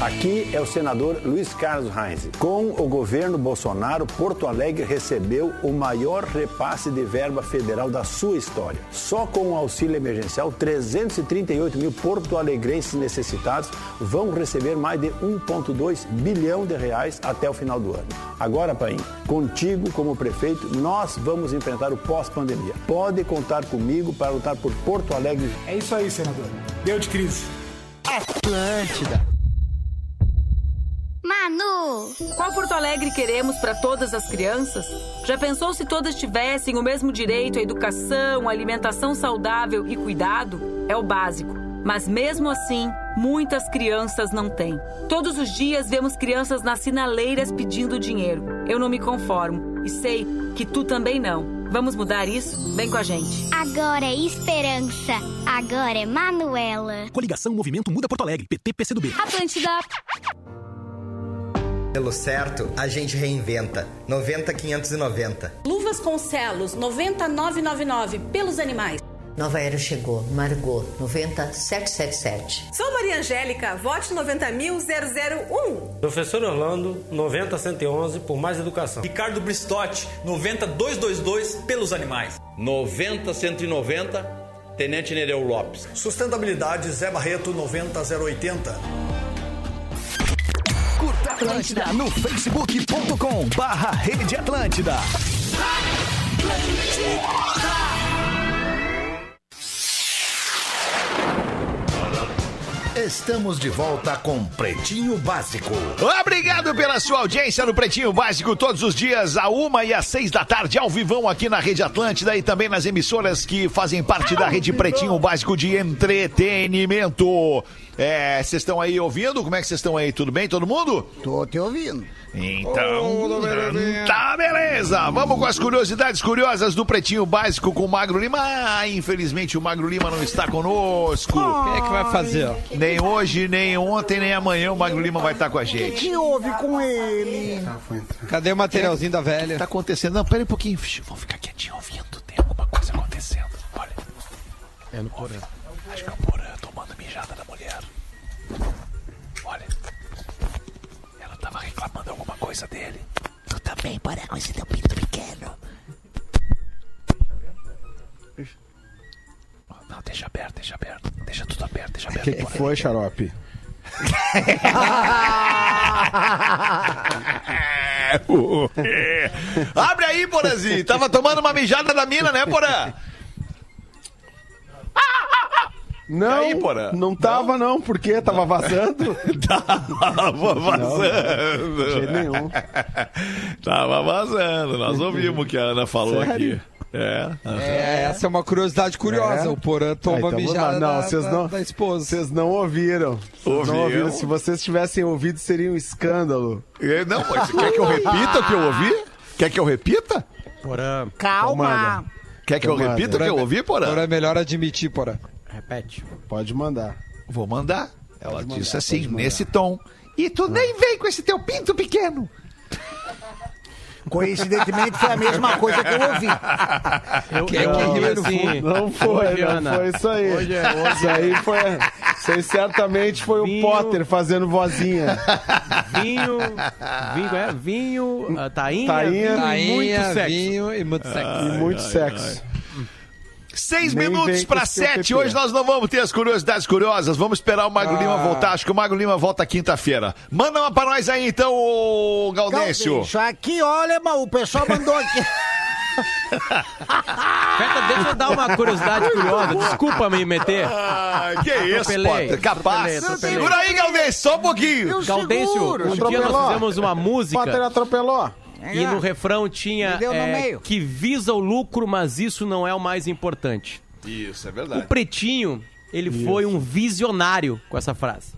S24: Aqui é o senador Luiz Carlos Reis. Com o governo Bolsonaro, Porto Alegre recebeu o maior repasse de verba federal da sua história. Só com o auxílio emergencial, 338 mil porto-alegrenses necessitados vão receber mais de 1,2 bilhão de reais até o final do ano. Agora, Paim, contigo como prefeito, nós vamos enfrentar o pós-pandemia. Pode contar comigo para lutar por Porto Alegre.
S23: É isso aí, senador. Deu de crise. Atlântida.
S25: Manu! Qual Porto Alegre queremos para todas as crianças? Já pensou se todas tivessem o mesmo direito à educação, alimentação saudável e cuidado? É o básico. Mas mesmo assim, muitas crianças não têm. Todos os dias vemos crianças nas sinaleiras pedindo dinheiro. Eu não me conformo e sei que tu também não. Vamos mudar isso? Vem com a gente.
S26: Agora é esperança. Agora é Manuela.
S1: Coligação Movimento Muda Porto Alegre, PT PCdoB.
S25: Atlântida.
S27: Pelo certo, a gente reinventa. 90 590.
S28: Luvas com celos 90999 pelos animais.
S29: Nova Era chegou, Margot 90777.
S28: Sou Maria Angélica, vote 90.001.
S30: Professor Orlando 90111 por mais educação.
S31: Ricardo Bristotti 90222 pelos animais.
S32: 90190 Tenente Nereu Lopes.
S33: Sustentabilidade Zé Barreto 90080.
S1: Atlântida no facebook.com barra Rede Atlântida. Estamos de volta com Pretinho Básico.
S4: Obrigado pela sua audiência no Pretinho Básico, todos os dias, a uma e às seis da tarde, ao vivão aqui na Rede Atlântida e também nas emissoras que fazem parte da Rede Pretinho Básico de Entretenimento. É, vocês estão aí ouvindo? Como é que vocês estão aí? Tudo bem, todo mundo?
S23: Tô te ouvindo.
S4: Então, tá beleza. Vamos com as curiosidades curiosas do Pretinho Básico com o Magro Lima. Ah, infelizmente o Magro Lima não está conosco.
S5: Quem é que vai fazer?
S4: Nem hoje, nem ontem, nem amanhã o Magro Lima vai estar com a
S23: O que,
S4: gente.
S23: que houve com ele?
S5: Cadê o materialzinho da velha?
S4: Tá acontecendo? Não, pera um pouquinho. Vamos ficar quietinho ouvindo. Tem alguma coisa acontecendo. Olha.
S7: É no Porã.
S4: Acho que é o coisa dele.
S23: Tu também, para com esse teu pinto pequeno.
S4: Não, deixa aberto, deixa aberto. Deixa tudo aberto, deixa
S34: O
S4: aberto.
S34: que, que foi, Xarope?
S4: Abre aí, Porazinho. Tava tomando uma mijada da mina, né, Porã?
S34: Não,
S4: aí,
S34: não tava não, porque tava vazando.
S4: Tava vazando.
S34: de jeito nenhum.
S4: Tava vazando. Nós ouvimos o que a Ana falou
S34: Sério?
S4: aqui. É.
S5: É, essa é uma curiosidade curiosa.
S34: É?
S5: O Porã toma
S34: Ah, então vamos
S5: mijada.
S34: Não,
S5: da,
S34: vocês não-
S5: da esposa.
S34: Vocês não ouviram. Vocês não
S4: Ouviram?
S34: Se vocês tivessem ouvido, seria um escândalo.
S4: É, Não, mas você quer que eu repita o que eu ouvi? Quer que eu repita?
S7: Porã.
S23: Calma.
S4: Quer que eu
S34: Então
S4: repita o que eu ouvi, Porã?
S5: Porã é melhor admitir, Porã.
S7: Repete.
S34: Pode mandar.
S4: Vou mandar. Ela
S34: Pode
S4: disse
S34: mandar,
S4: assim, nesse tom. E tu nem vem com esse teu pinto pequeno.
S23: Coincidentemente foi a mesma coisa que eu ouvi.
S7: Eu,
S5: Quem é
S7: eu,
S5: que riu no
S7: assim?
S34: Não foi,
S7: Hoje,
S34: não
S7: Ana.
S34: foi isso aí.
S7: Hoje é- hoje
S34: Isso aí foi. Isso aí certamente foi
S7: Vinho.
S34: o Potter fazendo vozinha.
S7: Vinho, vinho, é, vinho, ah, tainha,
S34: Tainha.
S7: vinho e muito
S5: Tainha,
S7: sexo.
S5: vinho e muito sexo.
S34: e muito sexo.
S4: Seis
S34: Nem
S4: minutos para sete. Hoje nós não vamos ter as curiosidades curiosas. Vamos esperar o Magro
S5: Ah.
S4: Lima voltar. Acho que o Magro Lima volta quinta-feira. Manda uma pra nós aí, então, ô Gaudêncio.
S23: Aqui, olha, o pessoal mandou aqui.
S7: Deixa eu dar uma curiosidade curiosa. Desculpa me meter.
S4: Ah, que isso, Potter. Capaz. Segura aí, Gaudêncio, só um pouquinho.
S7: Galdêncio, um dia nós
S34: Atropelou.
S7: fizemos uma
S34: Potter
S7: música
S34: atropelou.
S7: E no refrão tinha é,
S23: meio.
S7: que visa o lucro, mas isso não é o mais importante.
S4: Isso, é
S7: O
S4: verdade.
S7: Pretinho, ele foi um visionário com essa frase.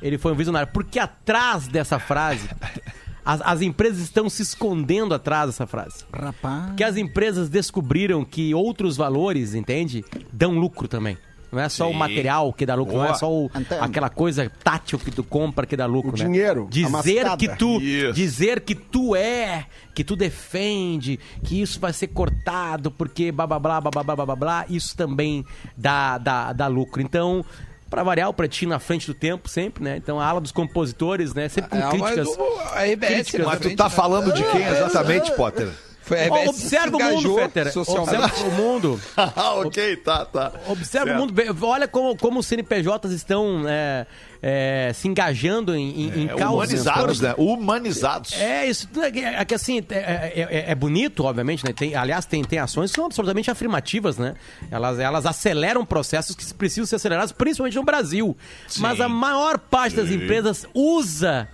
S7: Ele foi um visionário. Porque atrás dessa frase, as, as empresas estão se escondendo atrás dessa frase.
S23: Rapaz.
S7: Porque as empresas descobriram que outros valores, entende? Dão lucro também. Não é só o
S4: Sim.
S7: material que dá lucro, não é
S4: Boa.
S7: só o- aquela coisa tátil que tu compra que dá lucro,
S2: O
S7: né?
S2: dinheiro,
S7: Dizer que tu,
S4: Isso.
S7: dizer que tu é, que tu defende, que isso vai ser cortado porque blá blá blá blá blá blá blá, blá, blá isso também dá, dá, dá lucro. Então, pra variar, o Pretinho na frente do tempo sempre, né? Então, a ala dos compositores, né? Sempre com
S5: É, mas
S7: críticas.
S5: o- a RBS
S7: críticas
S4: Mas tu tá
S5: né?
S4: falando de quem exatamente, Potter?
S5: Foi
S7: Ó,
S5: RBS
S7: Observa
S5: se
S7: o mundo, Fetter.
S5: socialmente.
S7: Observa o mundo.
S4: Ah, ok, tá, tá.
S7: Observa
S4: Certo.
S7: o mundo. Olha como, como os CNPJs estão é, é, se engajando em, em, em
S4: É,
S7: causas.
S4: humanizados, né? Humanizados.
S7: É, isso é, que- é que assim, é, é- é- é bonito, obviamente, né? Tem, aliás, tem, tem ações que são absolutamente afirmativas, né? Elas, elas aceleram processos que precisam ser acelerados, principalmente no Brasil. Mas a maior parte das
S4: Sim.
S7: empresas usa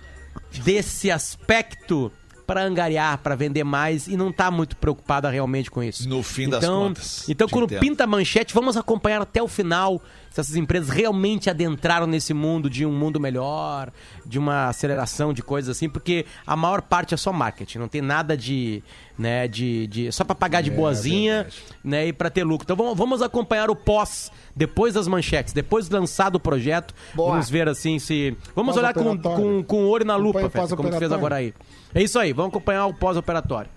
S7: desse aspecto para angariar, para vender mais e não tá muito preocupada realmente com isso.
S4: No fim das
S7: então,
S4: contas,
S7: Então, quando
S4: entendo.
S7: pinta a manchete, vamos acompanhar até o final se essas empresas realmente adentraram nesse mundo de um mundo melhor, de uma aceleração de coisas assim, porque a maior parte é só marketing, não tem nada de, né, de, de só para pagar de
S2: É,
S7: boazinha, né, e para ter lucro. Então vamos, vamos acompanhar o pós depois das manchetes, depois do lançado o projeto,
S6: Boa.
S7: vamos ver assim se vamos olhar com, com, com o olho na lupa, Feta, como tu fez agora aí. É isso aí, vamos acompanhar o pós-operatório.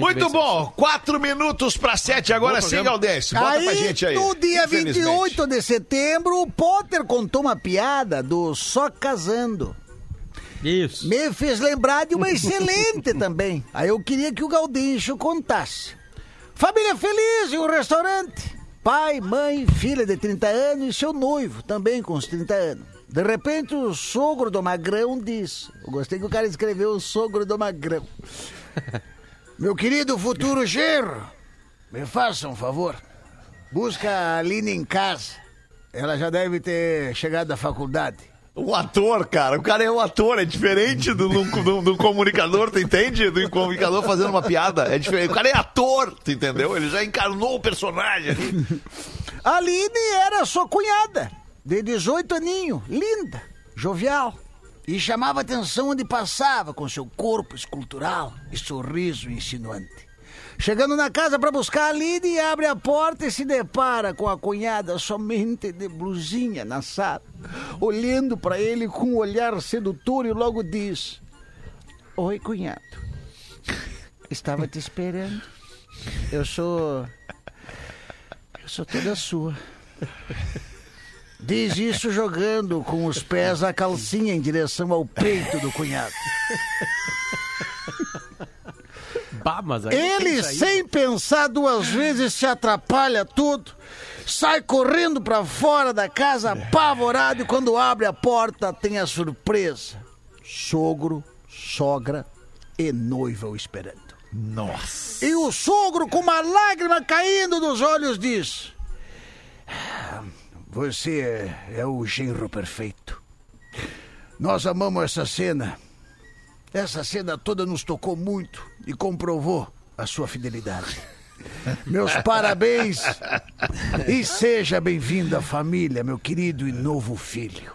S4: Muito bom. Quatro minutos para sete. Agora sim. Galdêncio. Bota pra gente aí.
S6: no dia
S4: Infelizmente.
S6: 28 de setembro, o Potter contou uma piada do Só Casando.
S7: Isso.
S6: Me fez lembrar de uma excelente também. Aí eu queria que o Gaudêncio contasse. Família feliz em um restaurante. Pai, mãe, filha de 30 anos e seu noivo, também com uns 30 anos. De repente, o sogro do Magrão diz: Eu gostei que o cara escreveu o sogro do Magrão. Meu querido futuro genro, me faça um favor. Busca a Aline em casa. Ela já deve ter chegado da faculdade.
S4: O ator, cara. O cara é um ator. É diferente do, do, do- do comunicador, tu entende? Do comunicador fazendo uma piada. É diferente. O cara é ator, tu entendeu? Ele já encarnou o personagem ali.
S6: Aline era sua cunhada, de 18 aninho, linda, jovial. E chamava atenção onde passava com seu corpo escultural e sorriso insinuante. Chegando na casa para buscar a Aline, abre a porta e se depara com a cunhada somente de blusinha na sala, olhando para ele com um olhar sedutor e logo diz: Oi, cunhado. Estava te esperando. Eu sou. Eu sou toda sua. Diz isso jogando com os pés a calcinha em direção ao peito do cunhado.
S7: Bah,
S6: Ele, sem pensar duas vezes, se atrapalha tudo. Sai correndo pra fora da casa, apavorado, e quando abre a porta, tem a surpresa: sogro, sogra e noiva o esperando.
S4: Nossa.
S6: E o sogro, com uma lágrima caindo dos olhos, diz: "Ah, Você é, é o genro perfeito. Nós amamos essa cena. Essa cena toda nos tocou muito e comprovou a sua fidelidade. Meus parabéns e seja bem-vindo à família, meu querido e novo filho.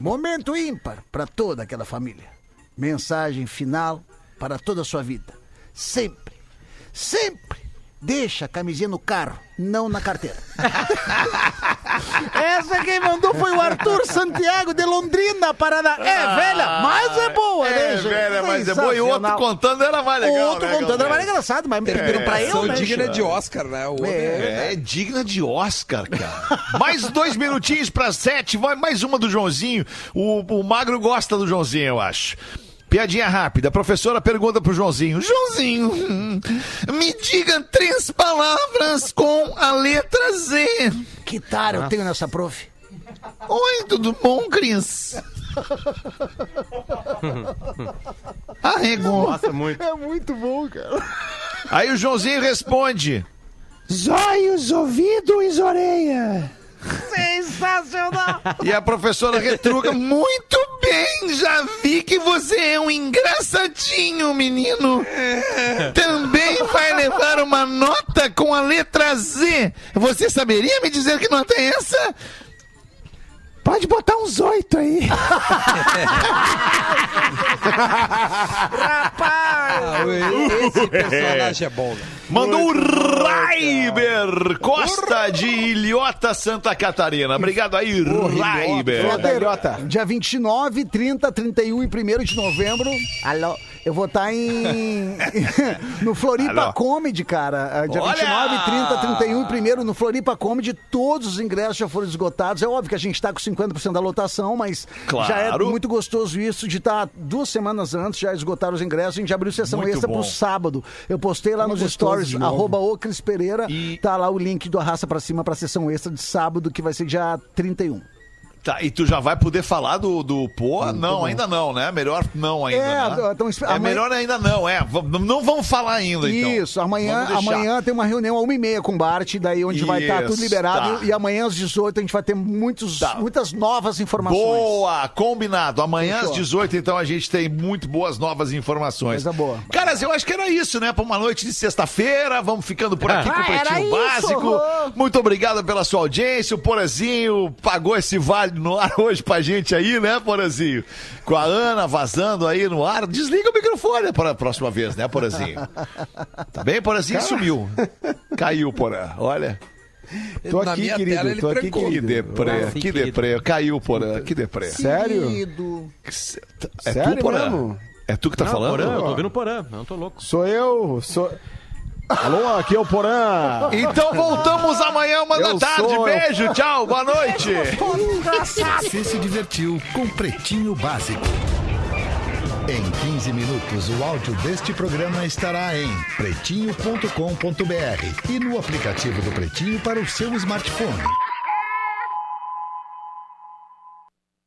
S6: Momento ímpar para toda aquela família. Mensagem final para toda a sua vida. Sempre, sempre deixa a camisinha no carro, não na carteira. Essa quem mandou foi o Arthur Santiago de Londrina, Paraná. É velha, mas é boa, né,
S4: É
S6: gente?
S4: velha, mas é boa. E o outro contando era mais legal.
S6: Outro
S4: né,
S6: contando era mais engraçado, mas me pediram pra eu, né?
S5: digna de Oscar, né? O outro
S4: É, é digna de Oscar, cara. mais dois minutinhos para sete. Vai mais uma do Joãozinho. O, o Magro gosta do Joãozinho, eu acho. Piadinha rápida. A professora pergunta pro Joãozinho: Joãozinho, hum, me diga três palavras com a letra Z.
S6: Que tara eu tenho nessa prof.
S4: Oi, tudo bom, Cris? Arregou.
S7: Nossa, muito.
S6: É muito bom, cara.
S4: Aí o Joãozinho responde:
S2: Zóios, ouvidos, orelha.
S6: Sensacional!
S4: E a professora retruca: Muito bem, já vi que você é um engraçadinho, menino. Também vai levar uma nota com a letra Z. Você saberia me dizer que nota é essa?
S2: Pode botar uns oito aí.
S5: Ah, esse personagem é bom, né?
S4: Mandou o Raiber Costa de Ilhota, Santa Catarina. Obrigado aí, Raiber.
S6: Fetter, dia 29, 30, 31 e 1 de novembro. Alô. Eu vou estar em. no Floripa
S4: Alô.
S6: Comedy, cara. Ah, Dia
S4: Olha!
S6: 29, 30, 31 e 1 no Floripa Comedy. Todos os ingressos já foram esgotados. É óbvio que a gente está com 50% da lotação, mas
S4: Claro.
S6: já é muito gostoso isso de estar duas semanas antes, já esgotaram os ingressos. A gente abriu sessão
S4: Muito
S6: extra
S4: bom.
S6: pro sábado. Eu postei lá
S2: Como
S6: nos stories, arroba o Cris Pereira. Tá lá o link do Arrasta Pra Cima pra sessão extra de sábado, que vai ser dia 31.
S4: Tá, e tu já vai poder falar do, do pô? não, ainda não, né? Melhor não ainda.
S6: É,
S4: né?
S6: então, espe-
S4: é
S6: amanhã-
S4: melhor ainda não, é. Não vamos falar ainda, então.
S6: Isso, amanhã, amanhã tem uma reunião às uma e meia com o Bart, daí onde vai estar tudo
S4: Isso,
S6: liberado.
S4: tá.
S6: E amanhã às 18 a gente vai ter muitos, muitas novas informações.
S4: Boa, combinado. Amanhã
S6: Fechou.
S4: às 18, então, a gente tem muito boas novas informações.
S6: Coisa boa.
S4: Caras, eu acho que era isso, né? Pra uma noite de sexta-feira. Vamos ficando por aqui
S6: Ah,
S4: com o Pretinho
S6: isso.
S4: Básico. Muito obrigado pela sua audiência. O Porazinho pagou esse vale no ar hoje pra gente aí, né, Porazinho? Com a Ana vazando aí no ar. Desliga o microfone para a próxima vez, né, Porazinho? Tá bem, Porazinho?
S2: Cara.
S4: Sumiu. Caiu, Porã. Olha.
S2: Tô Na aqui, minha querido, tela tô aqui, trancou.
S4: Que
S2: querido.
S4: deprê,
S2: Ah,
S4: que
S2: querido.
S4: deprê. Caiu, Porã. Que deprê.
S2: Sério?
S4: É
S2: Sério
S4: tu, Porã?
S2: mesmo?
S4: É tu que tá
S7: Não,
S4: falando?
S7: Porã, eu tô ouvindo o Porã, eu não tô louco.
S2: Sou eu, sou... Alô, aqui é o Porã.
S4: Então voltamos amanhã, uma da tarde.
S2: sou-
S4: Beijo, tchau, boa noite.
S1: Você se divertiu com Pretinho Básico. Em 15 minutos, o áudio deste programa estará em pretinho.com.br e no aplicativo do Pretinho para o seu smartphone.